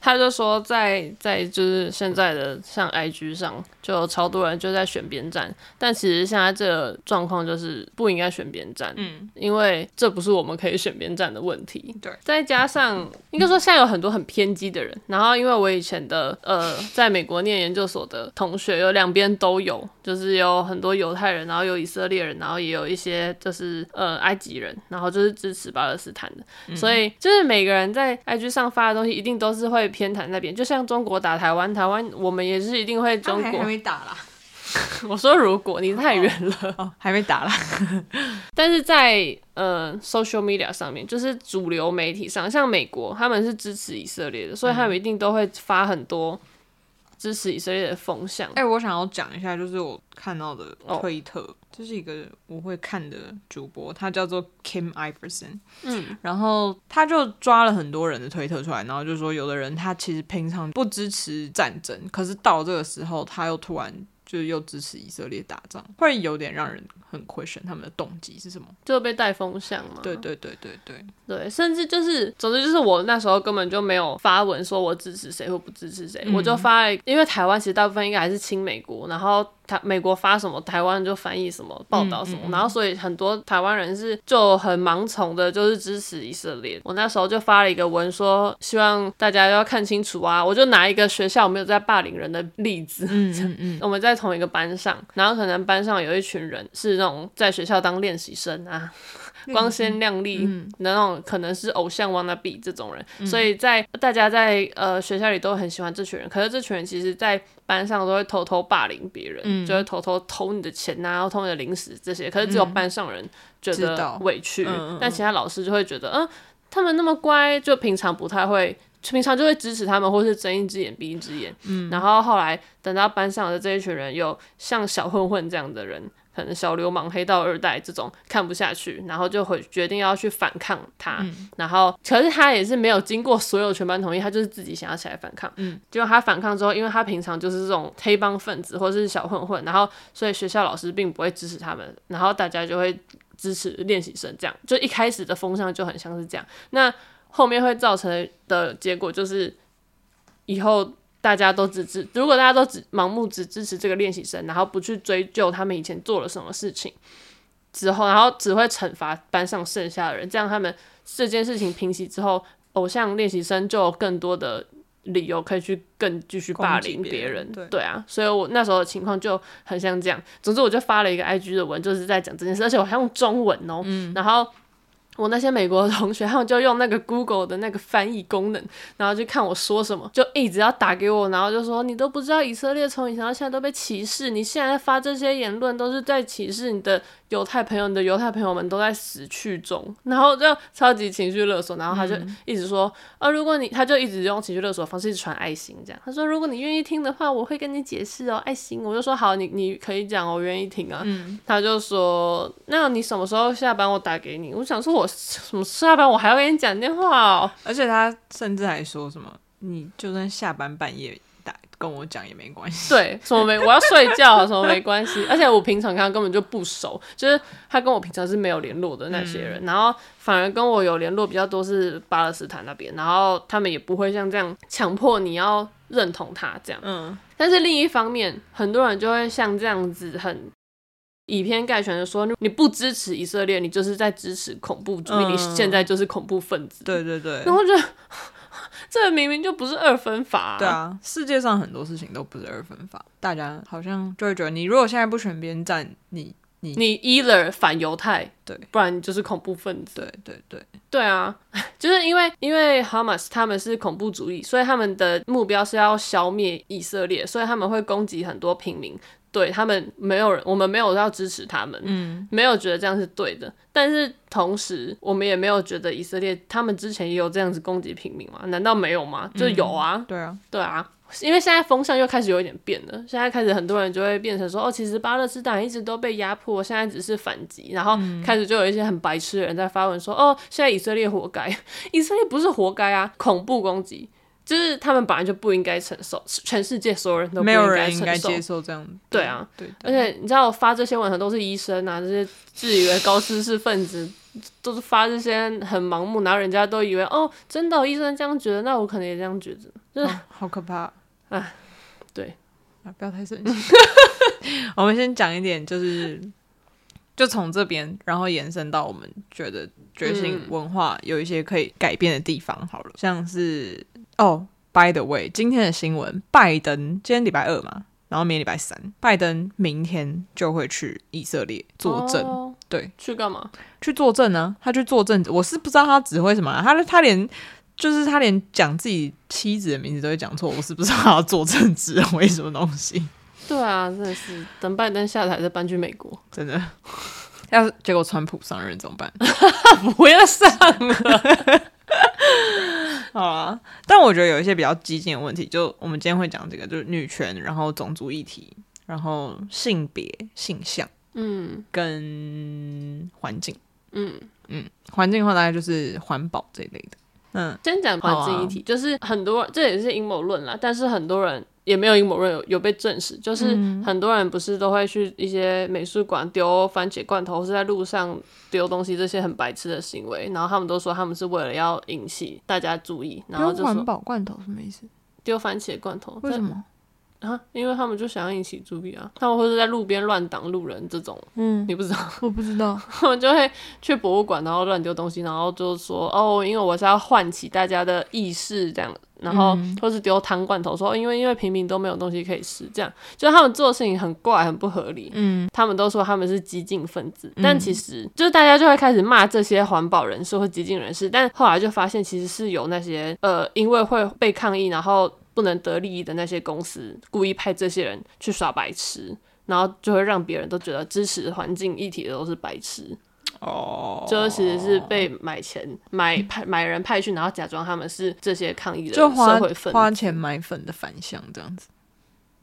他就说在，在在就是现在的像 IG 上，就有超多人就在选边站，但其实现在这个状况就是不应该选边站，嗯，因为这不是我们可以选边站的问题。对，再加上应该说现在有很多很偏激的人，然后因为我以前的呃在美国念研究所的同学有两边都有，就是有很多犹太人，然后有以色列人，然后也有一些就是呃埃及人，然后就是支持巴勒斯坦的，嗯，所以就是每个人在 IG 上发的东西一定都是会。偏袒那边，就像中国打台湾，台湾我们也是一定会中国。还没打啦。我说如果你太远了，哦，还没打啦。但是在呃 social media 上面，就是主流媒体上，像美国他们是支持以色列的，所以他们一定都会发很多。支持以色列的风向。哎、欸，我想要讲一下，就是我看到的推特，这、oh. 是一个我会看的主播，他叫做 Kim Iverson。嗯，然后他就抓了很多人的推特出来，然后就说，有的人他其实平常不支持战争，可是到这个时候，他又突然。就又支持以色列打仗，会有点让人很 question 他们的动机是什么？就被带风向嘛。对对对对对对，甚至就是，总之就是我那时候根本就没有发文说我支持谁或不支持谁，嗯，我就发了，因为台湾其实大部分应该还是亲美国，然后台美国发什么，台湾就翻译什么报道什么，嗯嗯嗯然后所以很多台湾人是就很盲从的，就是支持以色列。我那时候就发了一个文说，希望大家要看清楚啊，我就拿一个学校没有在霸凌人的例子，嗯嗯嗯，我们在同一个班上，然后可能班上有一群人是那种在学校当练习生啊。光鲜亮丽的那种，可能是偶像 wannabe 这种人，嗯、所以在大家在呃学校里都很喜欢这群人。可是这群人其实，在班上都会偷偷霸凌别人，嗯、就会偷偷偷你的钱呐、偷你的零食这些。可是只有班上人觉得委屈，嗯、但其他老师就会觉得，嗯，他们那么乖，就平常不太会，平常就会支持他们，或是睁一只眼闭一只眼。嗯、然后后来等到班上的这一群人有像小混混这样的人。可能小流氓、黑道二代这种看不下去，然后就会决定要去反抗他。嗯、然后，可是他也是没有经过所有全班同意，他就是自己想要起来反抗。嗯，结果他反抗之后，因为他平常就是这种黑帮分子或者是小混混，然后所以学校老师并不会支持他们，然后大家就会支持练习生。这样就一开始的风向就很像是这样。那后面会造成的结果就是以后。大家都只支，如果大家都只盲目只支持这个练习生，然后不去追究他们以前做了什么事情之后，然后只会惩罚班上剩下的人，这样他们这件事情平息之后，偶像练习生就有更多的理由可以去更继续霸凌别人。人对，对啊，所以我那时候的情况就很像这样。总之，我就发了一个 IG 的文，就是在讲这件事，而且我还用中文哦、然后。我那些美国的同学，他们就用那个 Google 的那个翻译功能，然后就看我说什么，就一直要打给我，然后就说你都不知道以色列从以前到现在都被歧视，你现在发这些言论都是在歧视你的犹太朋友，你的犹太朋友们都在死去中，然后就超级情绪勒索，然后他就一直说，啊、如果你，他就一直用情绪勒索的方式传爱心，这样，他说如果你愿意听的话，我会跟你解释哦，爱心，我就说好，你你可以讲，我愿意听啊，嗯、他就说，那你什么时候下班我打给你，我想说我。什么下班我还要跟你讲电话哦，而且他甚至还说什么，你就算下班半夜打跟我讲也没关系。对，什么没我要睡觉，什么没关系。而且我平常跟他根本就不熟，就是他跟我平常是没有联络的那些人，嗯、然后反而跟我有联络比较多是巴勒斯坦那边，然后他们也不会像这样强迫你要认同他这样。嗯，但是另一方面，很多人就会像这样子很。以偏概全的说，你不支持以色列，你就是在支持恐怖主义，嗯、你现在就是恐怖分子。对对对。然后就，这明明就不是二分法、啊。对啊，世界上很多事情都不是二分法。大家好像就会觉得，你如果现在不选边站，你你你 either 反犹太，对，不然你就是恐怖分子。对对对。对啊，就是因为因为哈马斯他们是恐怖主义，所以他们的目标是要消灭以色列，所以他们会攻击很多平民。对他们没有人，我们没有要支持他们，嗯，没有觉得这样是对的。但是同时，我们也没有觉得以色列他们之前也有这样子攻击平民吗？难道没有吗？就有啊，嗯、对啊，对啊。因为现在风向又开始有一点变了，现在开始很多人就会变成说，哦，其实巴勒斯坦一直都被压迫，现在只是反击。然后开始就有一些很白痴的人在发文说，哦，现在以色列活该，以色列不是活该啊，恐怖攻击。就是他们本来就不应该承受，全世界所有人都不应该承受，没有人应该接受这样。对啊，对，对，而且你知道我发这些文章都是医生啊，这些自以为高知识分子都是发这些很盲目，然后人家都以为哦，真的、哦、医生这样觉得，那我可能也这样觉得，就是、哦、好可怕。哎，对啊，不要太生气。我们先讲一点，就是就从这边，然后延伸到我们觉得觉醒文化有一些可以改变的地方。好了，嗯、像是。哦、oh，by the way，今天的新闻，拜登今天礼拜二嘛，然后明天礼拜三，拜登明天就会去以色列作证。Oh, 对，去干嘛？去作证呢？他去作证，我是不知道他指挥什么、啊。他他连就是他连讲自己妻子的名字都会讲错，我是不知道他要作证指挥什么东西。对啊，真的是等拜登下台再搬去美国，真的。要是结果川普上任怎么办？不要上了。好啊，但我觉得有一些比较激进的问题，就我们今天会讲这个，就是女权，然后种族议题，然后性别性向，嗯，跟环境，嗯嗯，环境的话大概就是环保这一类的。嗯，先讲环境议题，啊、就是很多这也是阴谋论啦，但是很多人。也没有阴谋论有有被证实，就是很多人不是都会去一些美术馆丢番茄罐头，或是在路上丢东西，这些很白痴的行为，然后他们都说他们是为了要引起大家注意，然后就说环保罐头什么意思？丢番茄罐头？为什么？啊，因为他们就想要引起注意啊，他们会是在路边乱挡路人这种，嗯，你不知道，我不知道，他们就会去博物馆，然后乱丢东西，然后就说哦，因为我是要唤起大家的意识这样，然后或是丢汤罐头说，因为因为平民都没有东西可以吃，这样，就他们做的事情很怪，很不合理，嗯，他们都说他们是激进分子，但其实就是大家就会开始骂这些环保人士或激进人士，但后来就发现其实是有那些呃，因为会被抗议，然后。不能得利益的那些公司故意派这些人去耍白痴，然后就会让别人都觉得支持环境议题的都是白痴。哦，就其实是被买钱买派 买人派去，然后假装他们是这些抗议的就花花钱买粉的反向这样子。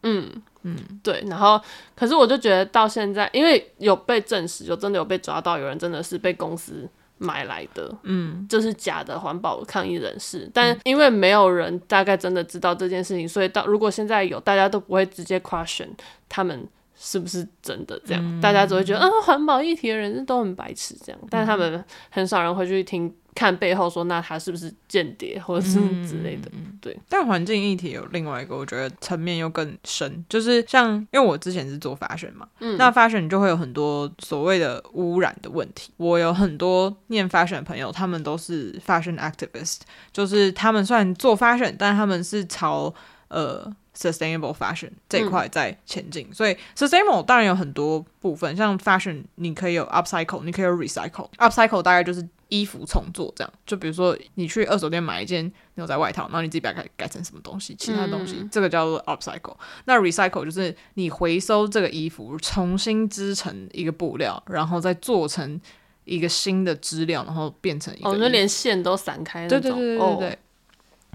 嗯嗯，对。然后，可是我就觉得到现在，因为有被证实，就真的有被抓到，有人真的是被公司。买来的，嗯，就是假的环保抗议人士，但因为没有人大概真的知道这件事情，所以到如果现在有，大家都不会直接 question 他们是不是真的这样，嗯、大家只会觉得，嗯，环保议题的人都很白痴这样，但是他们很少人会去听。看背后说，那他是不是间谍或者是之类的？嗯、对。但环境议题有另外一个，我觉得层面又更深，就是像因为我之前是做 fashion 嘛，嗯、那 fashion 就会有很多所谓的污染的问题。我有很多念 fashion 的朋友，他们都是 fashion activist，就是他们虽然做 fashion，但他们是朝呃 sustainable fashion 这一块在前进。嗯、所以 sustainable 当然有很多部分，像 fashion 你可以有 upcycle，你可以有 recycle。upcycle 大概就是衣服重做这样，就比如说你去二手店买一件牛仔外套，然后你自己把它改改成什么东西，其他东西，嗯、这个叫做 upcycle。那 recycle 就是你回收这个衣服，重新织成一个布料，然后再做成一个新的织料，然后变成一个。哦，就连线都散开那种。对对对对对对。哦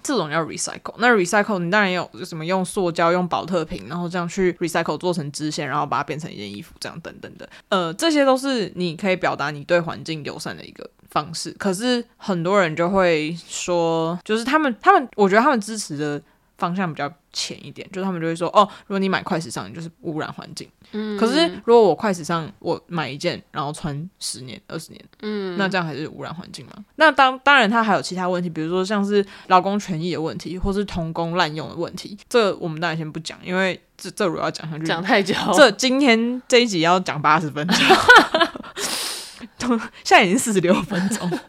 这种叫 recycle，那 recycle 你当然有什么用塑胶、用保特瓶，然后这样去 recycle 做成支线，然后把它变成一件衣服，这样等等的，呃，这些都是你可以表达你对环境友善的一个方式。可是很多人就会说，就是他们他们，我觉得他们支持的。方向比较浅一点，就是他们就会说，哦，如果你买快时尚，你就是污染环境。嗯，可是如果我快时尚，我买一件，然后穿十年、二十年，嗯，那这样还是污染环境吗？那当当然，它还有其他问题，比如说像是劳工权益的问题，或是童工滥用的问题。这我们当然先不讲，因为这这如果要讲下去，讲太久。这今天这一集要讲八十分钟，现在已经四十六分钟。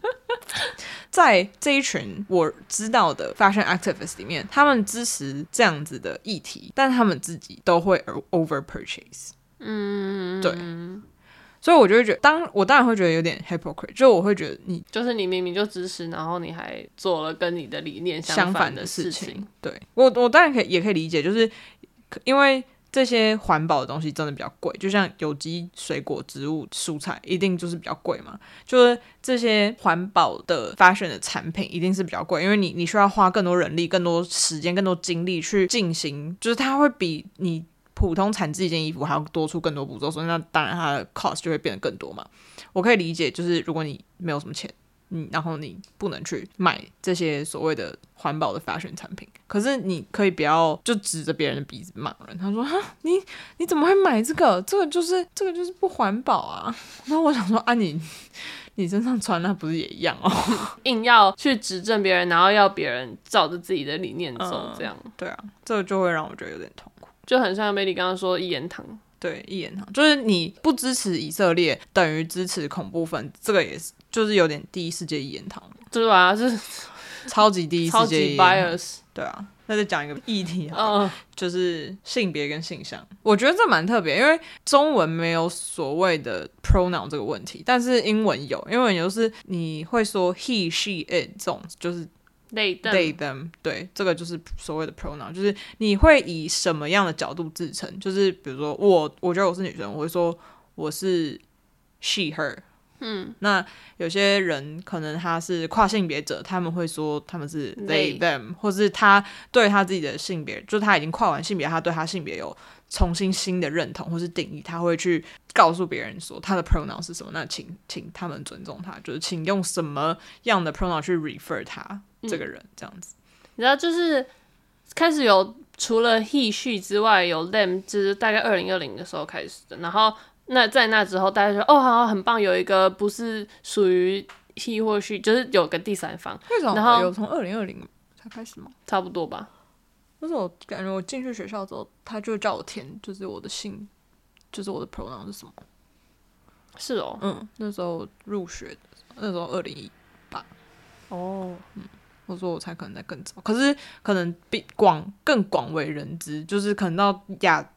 在这一群我知道的 fashion activists 里面，他们支持这样子的议题，但他们自己都会 over purchase。嗯，对。所以我就会觉得，当我当然会觉得有点 hypocrite，就我会觉得你就是你明明就支持，然后你还做了跟你的理念相反的事情。事情对我，我当然可以也可以理解，就是因为。这些环保的东西真的比较贵，就像有机水果、植物、蔬菜，一定就是比较贵嘛。就是这些环保的 fashion 的产品，一定是比较贵，因为你你需要花更多人力、更多时间、更多精力去进行，就是它会比你普通产制一件衣服还要多出更多步骤，所以那当然它的 cost 就会变得更多嘛。我可以理解，就是如果你没有什么钱。嗯，然后你不能去买这些所谓的环保的 fashion 产品，可是你可以不要就指着别人的鼻子骂人。他说：“哈，你你怎么会买这个？这个就是这个就是不环保啊！”然后我想说：“啊你，你你身上穿那不是也一样哦？硬要去指正别人，然后要别人照着自己的理念走，这样、嗯、对啊，这个就会让我觉得有点痛苦，就很像 Melody 刚刚说一言堂。”对，一言堂就是你不支持以色列，等于支持恐怖分子，这个也是，就是有点第一世界一言堂，对啊，是超级第一世界 bias，对啊。那再讲一个议题啊，uh, 就是性别跟性向，我觉得这蛮特别，因为中文没有所谓的 pronoun 这个问题，但是英文有，英文有是你会说 he、she、it 这种，就是。They them. they them 对，这个就是所谓的 pronoun，就是你会以什么样的角度自称？就是比如说我，我觉得我是女生，我会说我是 she her。嗯，那有些人可能他是跨性别者，他们会说他们是 they, them，或是他对他自己的性别，就是他已经跨完性别，他对他性别有重新新的认同或是定义，他会去告诉别人说他的 pronoun 是什么。那请请他们尊重他，就是请用什么样的 pronoun 去 refer 他。这个人这样子，你知道就是开始有除了 he she 之外，有 them，就是大概二零二零的时候开始的。然后那在那之后，大家说哦，好，很棒，有一个不是属于 he 或 she，就是有个第三方。然后有从二零二零才开始吗？差不多吧。但是我感觉我进去学校之后，他就叫我填，就是我的姓，就是我的 pronoun 是什么？是哦，嗯，那时候入学，那时候二零一八。哦，嗯，我说我才可能在更早，可是可能比广更广为人知，就是可能到亚，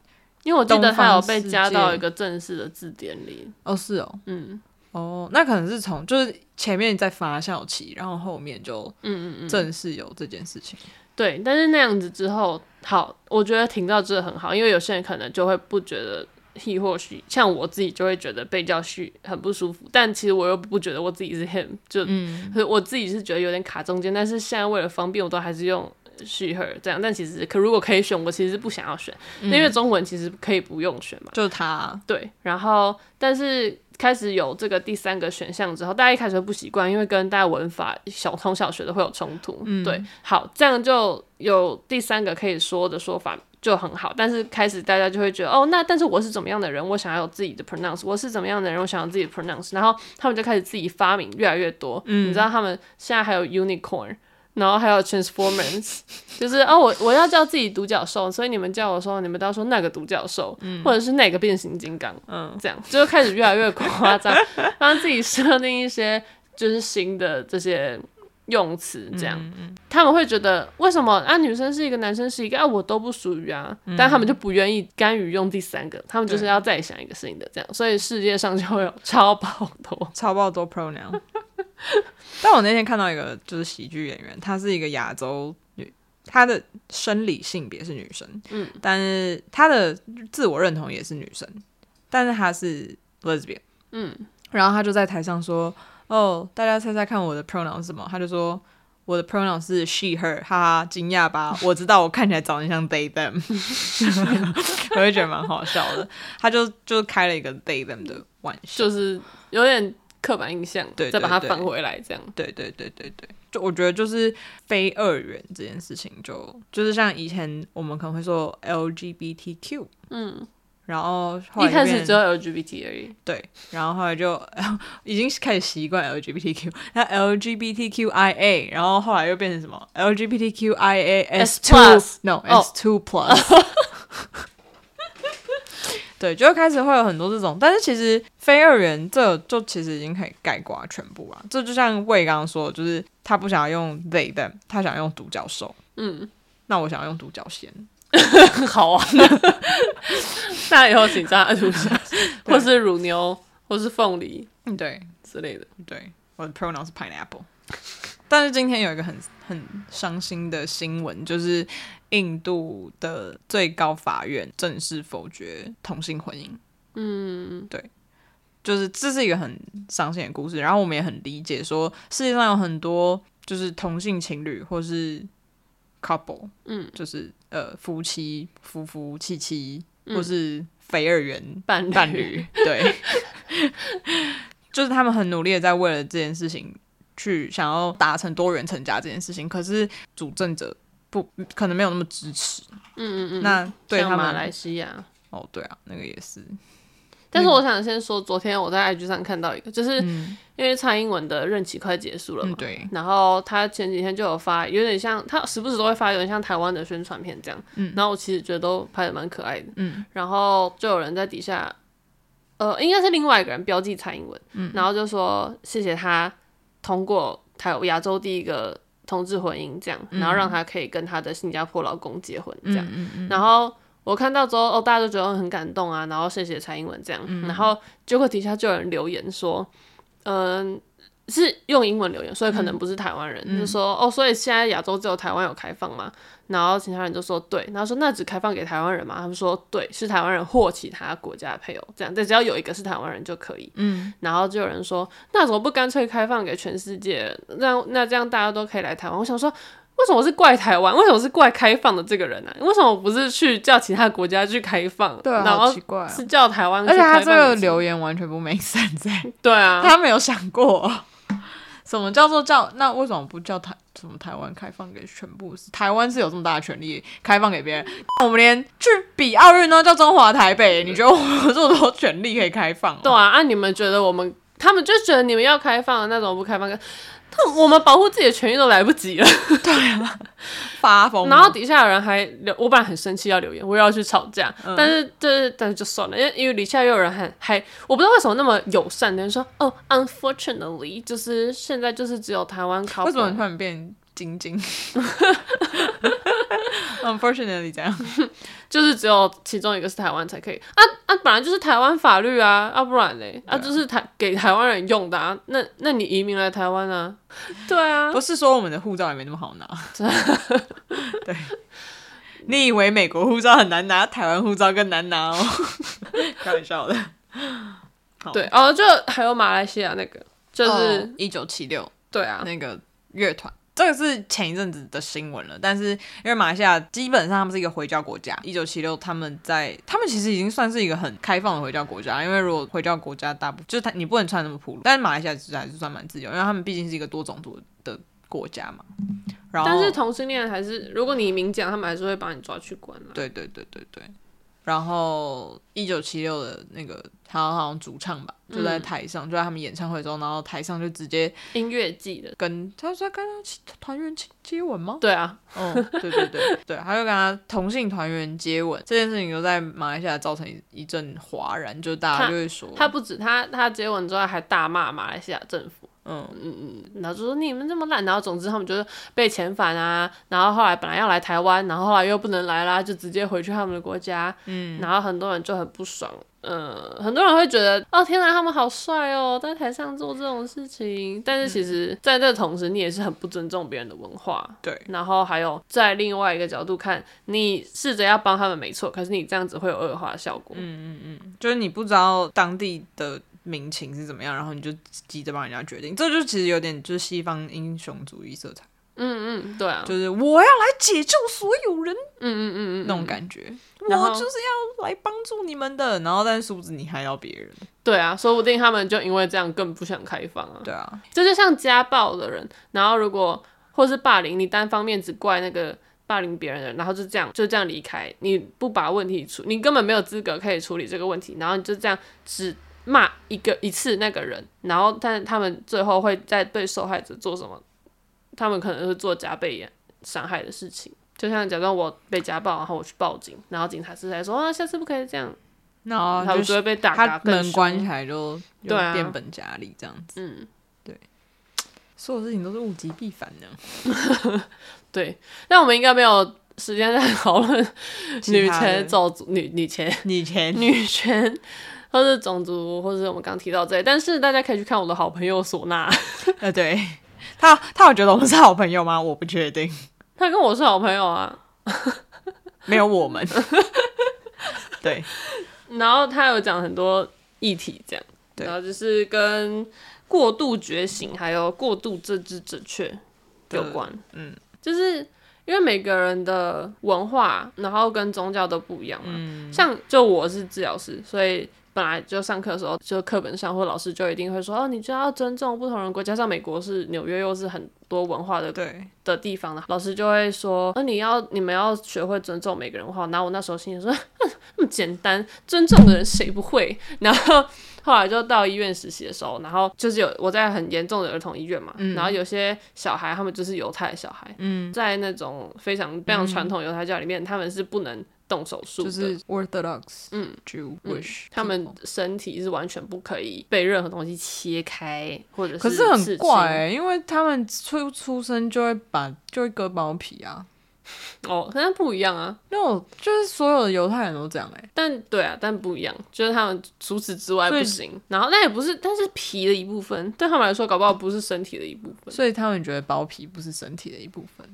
因为我记得他有被加到一个正式的字典里。哦，是哦，嗯，哦，那可能是从就是前面在发酵期，然后后面就嗯嗯嗯正式有这件事情。嗯嗯嗯对，但是那样子之后，好，我觉得停到真的很好，因为有些人可能就会不觉得 he 或 she，像我自己就会觉得被叫 she 很不舒服，但其实我又不觉得我自己是 him，就，嗯，我自己是觉得有点卡中间，但是现在为了方便，我都还是用 she her 这样，但其实可如果可以选，我其实不想要选，嗯，因为中文其实可以不用选嘛，就是他，对，然后但是。开始有这个第三个选项之后，大家一开始会不习惯，因为跟大家文法小从小学的会有冲突。嗯，对，好，这样就有第三个可以说的说法就很好。但是开始大家就会觉得，哦，那但是我是怎么样的人，我想要有自己的 pronounce，我是怎么样的人，我想要自己的 pronounce，然后他们就开始自己发明越来越多。嗯，你知道他们现在还有 unicorn。然后还有 Transformers，就是哦，我我要叫自己独角兽，所以你们叫我说，你们都要说那个独角兽，嗯，或者是那个变形金刚，嗯，这样就开始越来越夸张，帮自己设定一些就是新的这些用词，这样，他们会觉得为什么啊，女生是一个，男生是一个啊，我都不属于啊，嗯，但他们就不愿意甘于用第三个，他们就是要再想一个新的这样，所以世界上就会有超爆多。超爆多 pronoun。但我那天看到一个就是喜剧演员，她是一个亚洲女，她的生理性别是女生，嗯，但是她的自我认同也是女生，但是她是 lesbian，嗯，然后她就在台上说：“哦，大家猜猜看我的 pronoun 是什么？”他就说：“我的 pronoun 是 she her。”哈哈，惊讶吧？我知道我看起来长得像 they them，我会觉得蛮好笑的。他就就开了一个 they them 的玩笑，就是有点。刻板印象，对，再把它返回来，这样，对，对，对，对，对，就我觉得就是非二元这件事情就，就就是像以前我们可能会说 LGBTQ，嗯，然后，后来一开始只有 LGBT 而已，对，然后后来就 已经开始习惯 LGBTQ，那 LGBTQIA，然后后来又变成什么 LGBTQIAS two，no，S two plus。对，就开始会有很多这种，但是其实非二元这就其实已经可以概括全部了。这就像魏刚刚说的，就是他不想要用 they them，他想要用独角兽。嗯，那我想要用独角仙。好啊，那以后请叫他独角，或是乳牛，或是凤梨，嗯，对之类的。对，我的 pronoun 是 pineapple。但是今天有一个很很伤心的新闻，就是印度的最高法院正式否决同性婚姻。嗯，对，就是这是一个很伤心的故事。然后我们也很理解，说世界上有很多就是同性情侣或是 couple，嗯，就是呃夫妻、夫夫妻妻，或是非二元伴伴侣，对，就是他们很努力的在为了这件事情。去想要达成多元成家这件事情，可是主政者不可能没有那么支持。嗯嗯嗯。那对他们马来西亚哦，对啊，那个也是。但是我想先说，昨天我在 IG 上看到一个，就是因为蔡英文的任期快结束了嘛，嗯、对。然后他前几天就有发，有点像他时不时都会发，有点像台湾的宣传片这样。嗯。然后我其实觉得都拍的蛮可爱的。嗯。然后就有人在底下，呃，应该是另外一个人标记蔡英文，嗯，然后就说谢谢他。通过台亚洲第一个同志婚姻，这样，然后让他可以跟他的新加坡老公结婚，这样。嗯嗯、然后我看到之后，哦，大家都觉得很感动啊，然后谢谢蔡英文这样。嗯、然后结果底下就有人留言说，嗯、呃。是用英文留言，所以可能不是台湾人，嗯、就说哦，所以现在亚洲只有台湾有开放吗？然后其他人就说对，然后说那只开放给台湾人嘛？他们说对，是台湾人或其他国家的配偶，这样，但只要有一个是台湾人就可以。嗯，然后就有人说，那怎么不干脆开放给全世界？那那这样大家都可以来台湾。我想说，为什么是怪台湾？为什么是怪开放的这个人呢、啊？为什么不是去叫其他国家去开放？对啊，然后奇怪，是叫台湾。而且他这个留言完全不 make sense。对啊，他没有想过。什么叫做叫？那为什么不叫台什么台湾开放给全部？台湾是有这么大的权利开放给别人？我们连去比奥运都叫中华台北，你觉得我们有这么多权利可以开放？对啊，啊，你们觉得我们他们就觉得你们要开放，那种不开放？我们保护自己的权益都来不及了。对啊，发疯。然后底下有人还留，我本来很生气要留言，我又要去吵架，嗯、但是就是但是就算了，因为因为底下又有人还还，我不知道为什么那么友善的人说，哦，unfortunately，就是现在就是只有台湾考。为什么突然变晶晶？Unfortunately，这样 就是只有其中一个是台湾才可以啊啊！本来就是台湾法律啊，啊不然嘞啊，就是台给台湾人用的啊。那那你移民来台湾啊？对啊，不是说我们的护照也没那么好拿。对，你以为美国护照很难拿，台湾护照更难拿哦？开玩笑的。对哦，就还有马来西亚那个，就是一九七六，对啊，那个乐团。这个是前一阵子的新闻了，但是因为马来西亚基本上他们是一个回教国家，一九七六他们在他们其实已经算是一个很开放的回教国家，因为如果回教国家大部分就是他你不能穿那么暴露，但是马来西亚其实还是算蛮自由，因为他们毕竟是一个多种族的国家嘛。然后但是同性恋还是如果你明讲，他们还是会把你抓去关了。对对对对对。然后一九七六的那个，他好像主唱吧，就在台上，嗯、就在他们演唱会中，然后台上就直接音乐季的跟他说跟他团员接吻吗？对啊，嗯，对对对对，他就跟他同性团员接吻这件事情，就在马来西亚造成一阵哗然，就大家就会说，他，他不止他他接吻之外，还大骂马来西亚政府。嗯嗯嗯，然后就说你们这么烂，然后总之他们就是被遣返啊，然后后来本来要来台湾，然后后来又不能来啦，就直接回去他们的国家。嗯，然后很多人就很不爽，嗯、很多人会觉得哦天哪，他们好帅哦，在台上做这种事情。但是其实在这同时，你也是很不尊重别人的文化。对，然后还有在另外一个角度看，你试着要帮他们没错，可是你这样子会有恶化效果。嗯嗯嗯，就是你不知道当地的。民情是怎么样，然后你就急着帮人家决定，这就其实有点就是西方英雄主义色彩。嗯嗯，对啊，就是我要来解救所有人。嗯嗯嗯嗯，那种感觉，我就是要来帮助你们的。然后但是殊不知你还要别人。对啊，说不定他们就因为这样更不想开放啊。对啊，这就像家暴的人，然后如果或是霸凌，你单方面只怪那个霸凌别人的人，然后就这样就这样离开，你不把问题处，你根本没有资格可以处理这个问题，然后你就这样只。骂一个一次那个人，然后但他们最后会再对受害者做什么？他们可能会做加倍伤害的事情，就像假装我被家暴，然后我去报警，然后警察是在说啊，下次不可以这样，然后他们就会被打，他门关起来就对啊，变本加厉这样子。嗯，对，所有事情都是物极必反的。对，但我们应该没有时间在讨论女权、走、女女权、女权、女权。或是种族，或是我们刚提到这，但是大家可以去看我的好朋友唢呐。呃，对他，他有觉得我们是好朋友吗？我不确定。他跟我是好朋友啊，没有我们。对，然后他有讲很多议题，这样，然后就是跟过度觉醒还有过度政治正确有关。嗯，就是因为每个人的文化，然后跟宗教都不一样嘛。嗯，像就我是治疗师，所以。本来就上课的时候，就课本上或老师就一定会说哦，你就要尊重不同人国家。像美国是纽约，又是很多文化的对的地方的，老师就会说，那、哦、你要你们要学会尊重每个人的话。然后我那时候心里说，那么简单，尊重的人谁不会？然后后来就到医院实习的时候，然后就是有我在很严重的儿童医院嘛，嗯、然后有些小孩他们就是犹太小孩，嗯、在那种非常非常传统犹太教里面，嗯、他们是不能。动手术就是 Orthodox，嗯，Jewish，他们身体是完全不可以被任何东西切开，或者是可是很怪、欸，因为他们出出生就会把就会割包皮啊。哦，好像不一样啊，那种就是所有的犹太人都这样哎、欸，但对啊，但不一样，就是他们除此之外不行。然后那也不是，但是皮的一部分，对他们来说搞不好不是身体的一部分，所以他们觉得包皮不是身体的一部分。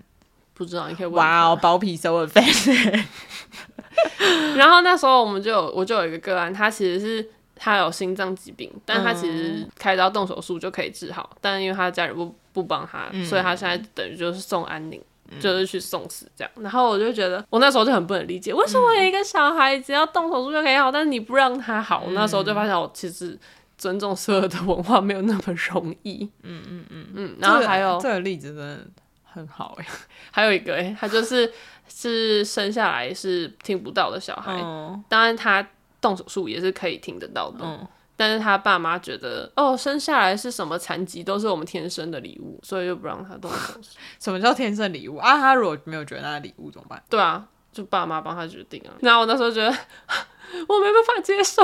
不知道，你可以问。哇哦，包皮 so offensive。然后那时候我们就有，我就有一个个案，他其实是他有心脏疾病，但他其实开刀动手术就可以治好，但因为他的家人不不帮他，嗯、所以他现在等于就是送安宁，嗯、就是去送死这样。然后我就觉得，我那时候就很不能理解，为什么有一个小孩只要动手术就可以好，但是你不让他好？我、那时候就发现，我其实尊重所有的文化没有那么容易。嗯嗯嗯嗯。然后还有这个例子真的。很好哎、欸，还有一个哎、欸，他就是是生下来是听不到的小孩，嗯、当然他动手术也是可以听得到的，嗯、但是他爸妈觉得哦，生下来是什么残疾都是我们天生的礼物，所以就不让他动手术。什么叫天生礼物啊？他如果没有觉得那礼物怎么办？对啊，就爸妈帮他决定啊。然后我那时候觉得 我没办法接受，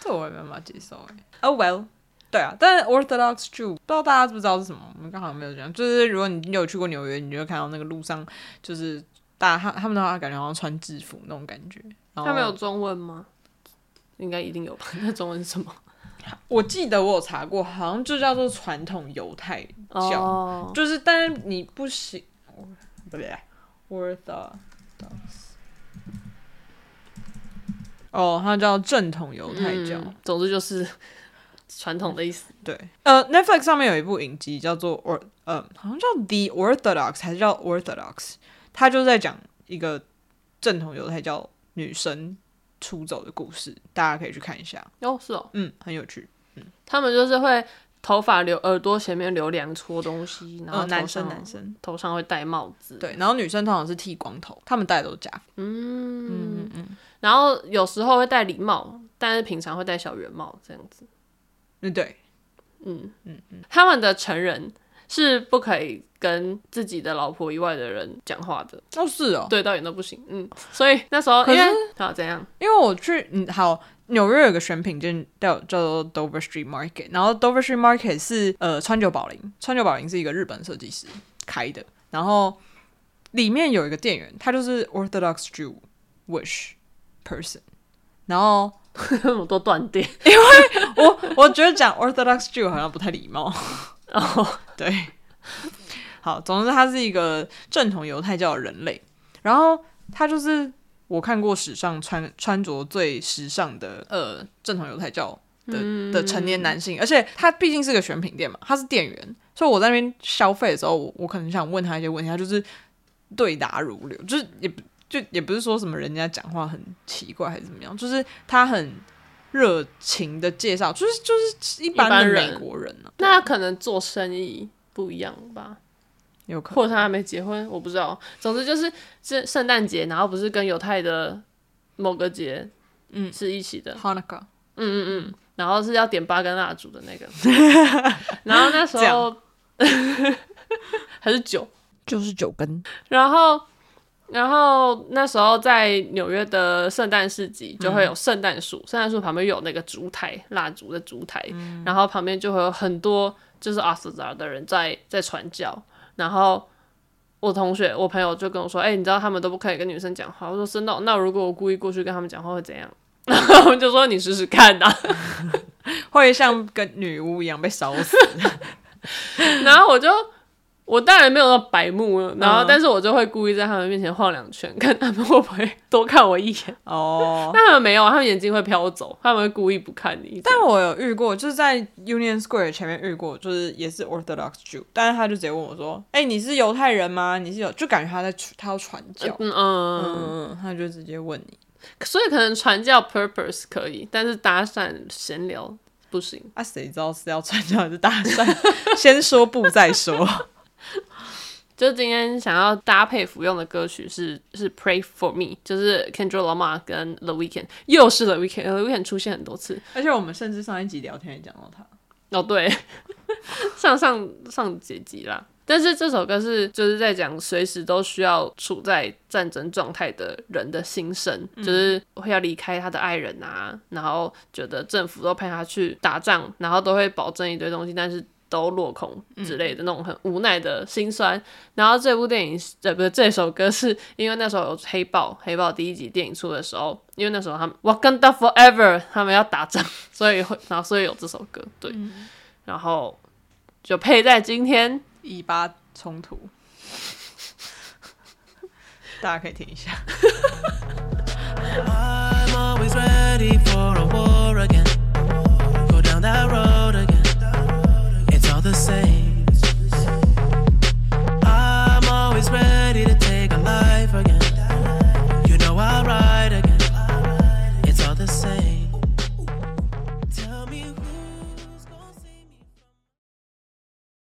这我也没办法接受哎。Oh well，对啊，但是 Orthodox Jew 不知道大家知不知道是什么？我们刚好没有讲，就是如果你有去过纽约，你就会看到那个路上就是大家他他们的话感觉好像穿制服那种感觉。他们有中文吗？应该一定有吧？那中文是什么？我记得我有查过，好像就叫做传统犹太教，oh. 就是但是你不行，不对，Orthodox，哦，它叫正统犹太教，嗯，总之就是传统的意思。对，呃，Netflix 上面有一部影集叫做 Or，呃，好像叫 The Orthodox 还是叫 Orthodox，它就在讲一个正统犹太教女生。出走的故事，大家可以去看一下。哦，是哦，嗯，很有趣。嗯，他们就是会头发留耳朵前面留两撮东西，然后男生男生头上会戴帽子，对，然后女生通常是剃光头，他们戴的都是假发。嗯嗯嗯，然后有时候会戴礼帽，但是平常会戴小圆帽这样子。嗯，对，嗯嗯嗯，他们的成人。是不可以跟自己的老婆以外的人讲话的。哦，是哦，对，导演都不行，嗯，所以那时候，可是好怎样？因为我去，嗯，好，纽约有个选品店叫叫做 Dover Street Market，然后 Dover Street Market 是呃川久保玲，川久保玲是一个日本设计师开的，然后里面有一个店员，他就是 Orthodox Jewish person，然后那么多断电，因为我我觉得讲 Orthodox Jew 好像不太礼貌。哦，oh, 对，好，总之他是一个正统犹太教的人类，然后他就是我看过史上穿穿着最时尚的呃正统犹太教的的成年男性，而且他毕竟是个选品店嘛，他是店员，所以我在那边消费的时候，我我可能想问他一些问题，他就是对答如流，就是也就也不是说什么人家讲话很奇怪还是怎么样，就是他很。热情的介绍，就是就是一般的美国人呢、啊，那可能做生意不一样吧，有可能，或者他还没结婚，我不知道。总之就是是圣诞节，然后不是跟犹太的某个节，嗯，是一起的。Hanukkah，嗯嗯嗯，然后是要点八根蜡烛的那个，然后那时候 还是九，就是九根，然后。然后那时候在纽约的圣诞市集就会有圣诞树，圣诞树旁边有那个烛台，蜡烛的烛台，嗯、然后旁边就会有很多就是 Orthodox 的人在在传教。然后我同学我朋友就跟我说：“哎、欸，你知道他们都不可以跟女生讲话。”我说：“真的？那如果我故意过去跟他们讲话会怎样？” 然后我们就说：“你试试看呐、啊，会像跟女巫一样被烧死。”然后我就。我当然没有那么白目，然后但是我就会故意在他们面前晃两圈，看他们会不会多看我一眼。哦，但他们没有，他们眼睛会飘走，他们会故意不看你。但我有遇过，就是在 Union Square 前面遇过，就是也是 Orthodox Jew，但是他就直接问我说：“哎、欸，你是犹太人吗？你是有？”就感觉他在他要传教，嗯嗯嗯，他就直接问你。所以可能传教 purpose 可以，但是搭讪闲聊不行。啊，谁知道是要传教还是搭讪？先说不再说。就今天想要搭配服用的歌曲是是 Pray for Me，就是 Kendrick Lamar 跟 The Weeknd，又是 The Weeknd，The Weeknd 出现很多次，而且我们甚至上一集聊天也讲到他。哦，对，上上上几集啦。但是这首歌是就是在讲随时都需要处在战争状态的人的心声，嗯、就是会要离开他的爱人啊，然后觉得政府都派他去打仗，然后都会保证一堆东西，但是。都落空之类的那种很无奈的心酸。然后这部电影呃这不是这首歌是因为那时候有黑豹黑豹第一集电影出的时候因为那时候他们 walk and forever 他们要打仗所以会然后所以有这首歌。对然后就配在今天。以巴冲突。大家可以听一下。I'm always ready for a war again. the same. I'm always ready.